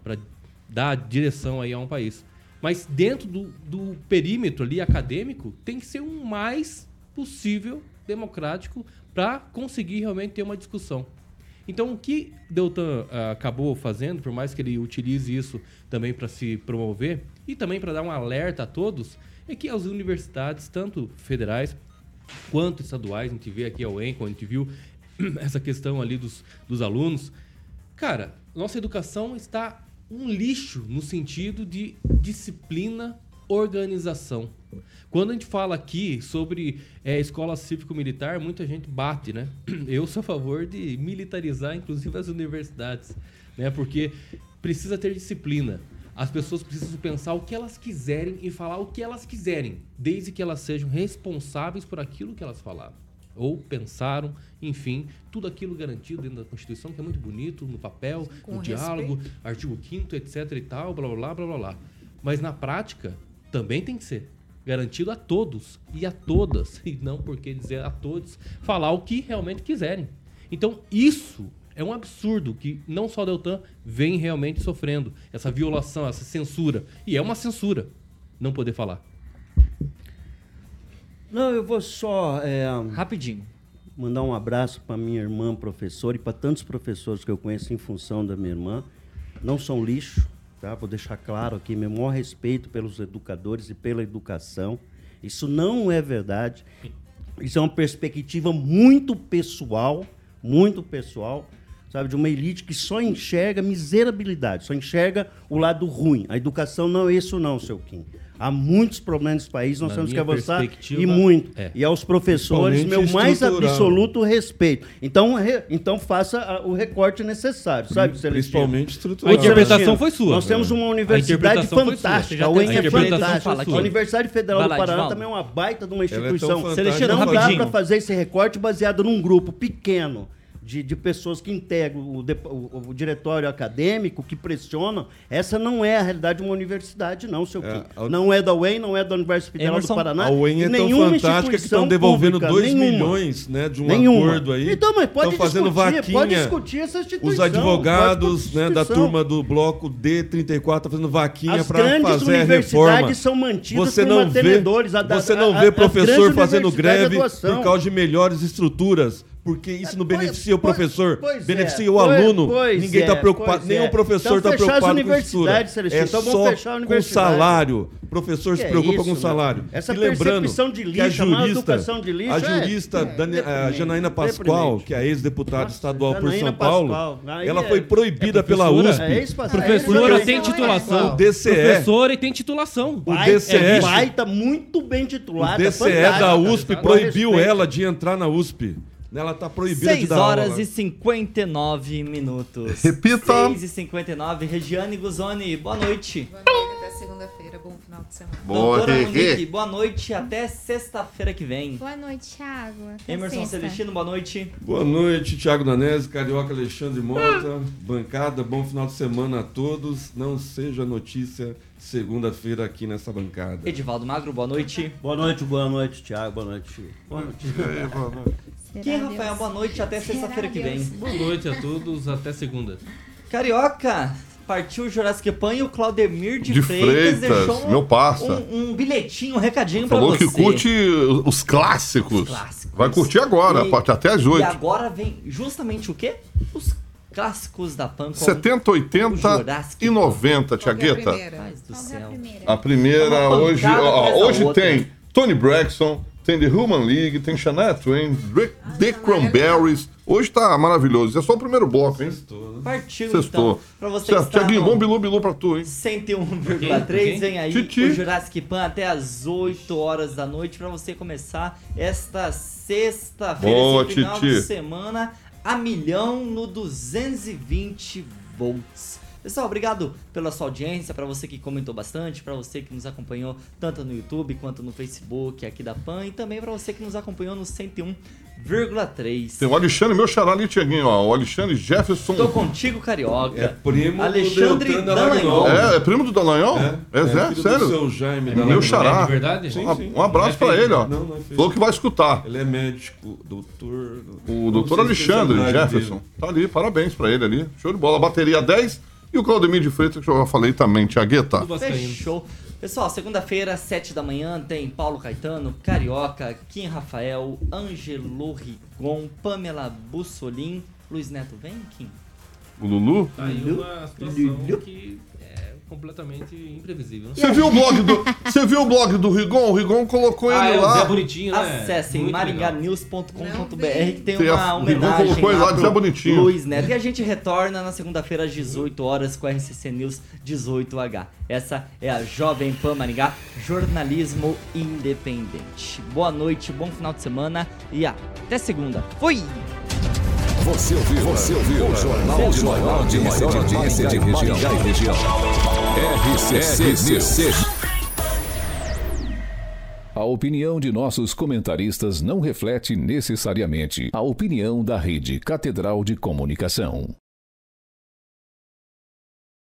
dar direção aí a um país. Mas dentro do, do perímetro ali acadêmico, tem que ser o mais possível democrático para conseguir realmente ter uma discussão. Então, o que Deltan ah, acabou fazendo, por mais que ele utilize isso também para se promover e também para dar um alerta a todos, é que as universidades, tanto federais quanto estaduais, a gente vê aqui a UENCO, a gente viu essa questão ali dos, dos alunos. Cara, nossa educação está um lixo no sentido de disciplina, organização. Quando a gente fala aqui sobre é, escola cívico-militar, muita gente bate, né? Eu sou a favor de militarizar, inclusive, as universidades, né? Porque precisa ter disciplina. As pessoas precisam pensar o que elas quiserem e falar o que elas quiserem, desde que elas sejam responsáveis por aquilo que elas falaram ou pensaram, enfim, tudo aquilo garantido dentro da Constituição, que é muito bonito no papel, Com no diálogo, respeito. artigo 5 etc e tal, blá blá blá blá blá blá. Mas na prática também tem que ser garantido a todos e a todas, e não porque dizer a todos, falar o que realmente quiserem. Então, isso é um absurdo que não só o Deltan vem realmente sofrendo essa violação, essa censura, e é uma censura não poder falar. Não, eu vou só. é, Rapidinho. Mandar um abraço para minha irmã professora e para tantos professores que eu conheço em função da minha irmã. Não são lixo, tá? Vou deixar claro aqui meu maior respeito pelos educadores e pela educação. Isso não é verdade. Isso é uma perspectiva muito pessoal, muito pessoal, sabe, de uma elite que só enxerga miserabilidade, só enxerga o lado ruim. A educação não é isso não, seu Kim. Há muitos problemas nesse país, nós Na temos que avançar e muito. é. E aos professores, meu mais absoluto respeito. Então, re- então faça a- o recorte necessário, sabe, Celestino? Principalmente estrutural. A interpretação foi sua. Nós temos uma universidade fantástica. A UEM é fantástica. A Universidade Federal Vai do lá, Paraná também é uma baita de uma é instituição. fantástica Celestino, não dá para fazer esse recorte baseado num grupo pequeno de, de pessoas que integram o, o- o diretório acadêmico, que pressionam. Essa não é a realidade de uma universidade, não, seu É, a- Não é da UEM, não é da Universidade Federal Emerson, do Paraná. A UEM é tão fantástica que estão devolvendo pública, 2 nenhuma. milhões né, de um Nenhuma. acordo aí. Então, mas pode fazendo discutir, vaquinha. pode discutir essa instituição. Os advogados né, da turma do bloco D34 estão fazendo vaquinha para fazer a universidades reforma. são mantidas Você por não vê. A você não a- vê professor fazendo greve por causa de melhores estruturas porque isso não beneficia o professor, pois beneficia é, o pois- aluno. pois Ninguém está é, preocupado, pois nem é. o professor Então está fechar as preocupado com. Celestino. É Então vamos só fechar a com salário. O professor Que se é preocupa isso, com o salário. Essa e lembrando percepção de que a lixo, a má jurista, educação de lixo a é- jurista é Dani- a Janaína Pascoal, que é a ex-deputada estadual por Janaína São Paulo, ela é- foi proibida é pela. USP. É isso. Professora É tem isso, titulação. O DCE. Professora e tem titulação. O Vai, DCE. é baita, muito bem O titulada. DCE fantástica. da USP proibiu ela de entrar na USP. Ela está proibida de 6 dar horas aula. e 59 minutos. Repita. 6 e 59 Regiane Guzoni, boa noite. Boa noite, até segunda-feira. Bom final de semana. Boa, Doutora. Monique, boa noite até sexta-feira que vem. Boa noite, Thiago. Até Emerson sexta. Celestino, boa noite. Boa noite, Thiago Danese, Carioca Alexandre Mota, bancada, bom final de semana a todos. Não seja notícia segunda-feira aqui nessa bancada. Edivaldo Magro, boa noite. Boa noite, boa noite, Thiago. Boa noite. Boa noite. Será Quem, Deus? Rafael, boa noite até sexta-feira que Deus? vem. Boa noite a todos, até segunda. Carioca, partiu o Jurassic Pan e o Claudemir de, De Freitas, Freitas, deixou um, meu parça. um, um bilhetinho, um recadinho Falou pra que você. curte os clássicos. Os clássicos. Vai curtir agora, E- até às E 8. agora vem justamente o quê? Os clássicos da Pan. com 70, 80 Jurassic e 90, Qual que é a Tiagueta. que é a primeira? A primeira hoje, ó, hoje tem Tony Braxton, tem The Human League, tem Shania Twain, The, The Cranberries. Hoje tá maravilhoso. É só o primeiro bloco, hein? Partiu Sextou. então. Pra você que Certo, está Tiaguinho, bom bilu bilu pra tu, hein? 101,3 vem aí Titi. o Jurassic Pan até as 8 horas da noite pra você começar esta sexta-feira, Boa, final Titi. de semana a milhão no 220 volts. Pessoal, obrigado pela sua audiência, pra você que comentou bastante, pra você que nos acompanhou tanto no YouTube quanto no Facebook aqui da Pan e também pra você que nos acompanhou no 101,3. Tem o Alexandre, meu xará ali, Tiaguinho, ó. O Alexandre Jefferson. Tô contigo, Carioca. É primo Alexandre do Dallagnol. É, é primo do Dallagnol? É, é, filho do sério? seu Jaime É meu xará. É de verdade? Sim, Um- sim. Um abraço pra ele, ó. Não, não é. Falou que vai escutar. Ele é médico, doutor. O doutor Alexandre Jefferson. dele. Tá ali, parabéns pra ele ali. Show de bola. Bateria 10. E o Claudemir de Freitas, que eu já falei também, Tiagueta. Fechou. Pessoal, segunda-feira, 7 da manhã, tem Paulo Caetano, Carioca, Kim Rafael, Ângelo Rigon, Pamela Bussolin. Luiz Neto vem, Kim? O Lulu? Tá aí Lulu. uma situação que é completamente imprevisível. Você viu o blog do. Você viu o blog do Rigon? O Rigon colocou Ah, ele é, Zé lá. Bonitinho, né? Acessem maringanews.com.br que tem uma o Rigon homenagem colocou ele lá de Zé Bonitinho. Luiz Neto. E a gente retorna na segunda-feira às 18 horas com a RCC News 18H. Essa é a Jovem Pan Maringá, jornalismo independente. Boa noite, bom final de semana e até segunda. Fui! Você ouviu? Você ouviu? O jornal de maior audiência de audiência de Maringá e região. RCC A opinião de nossos comentaristas não reflete necessariamente a opinião da Rede Catedral de Comunicação.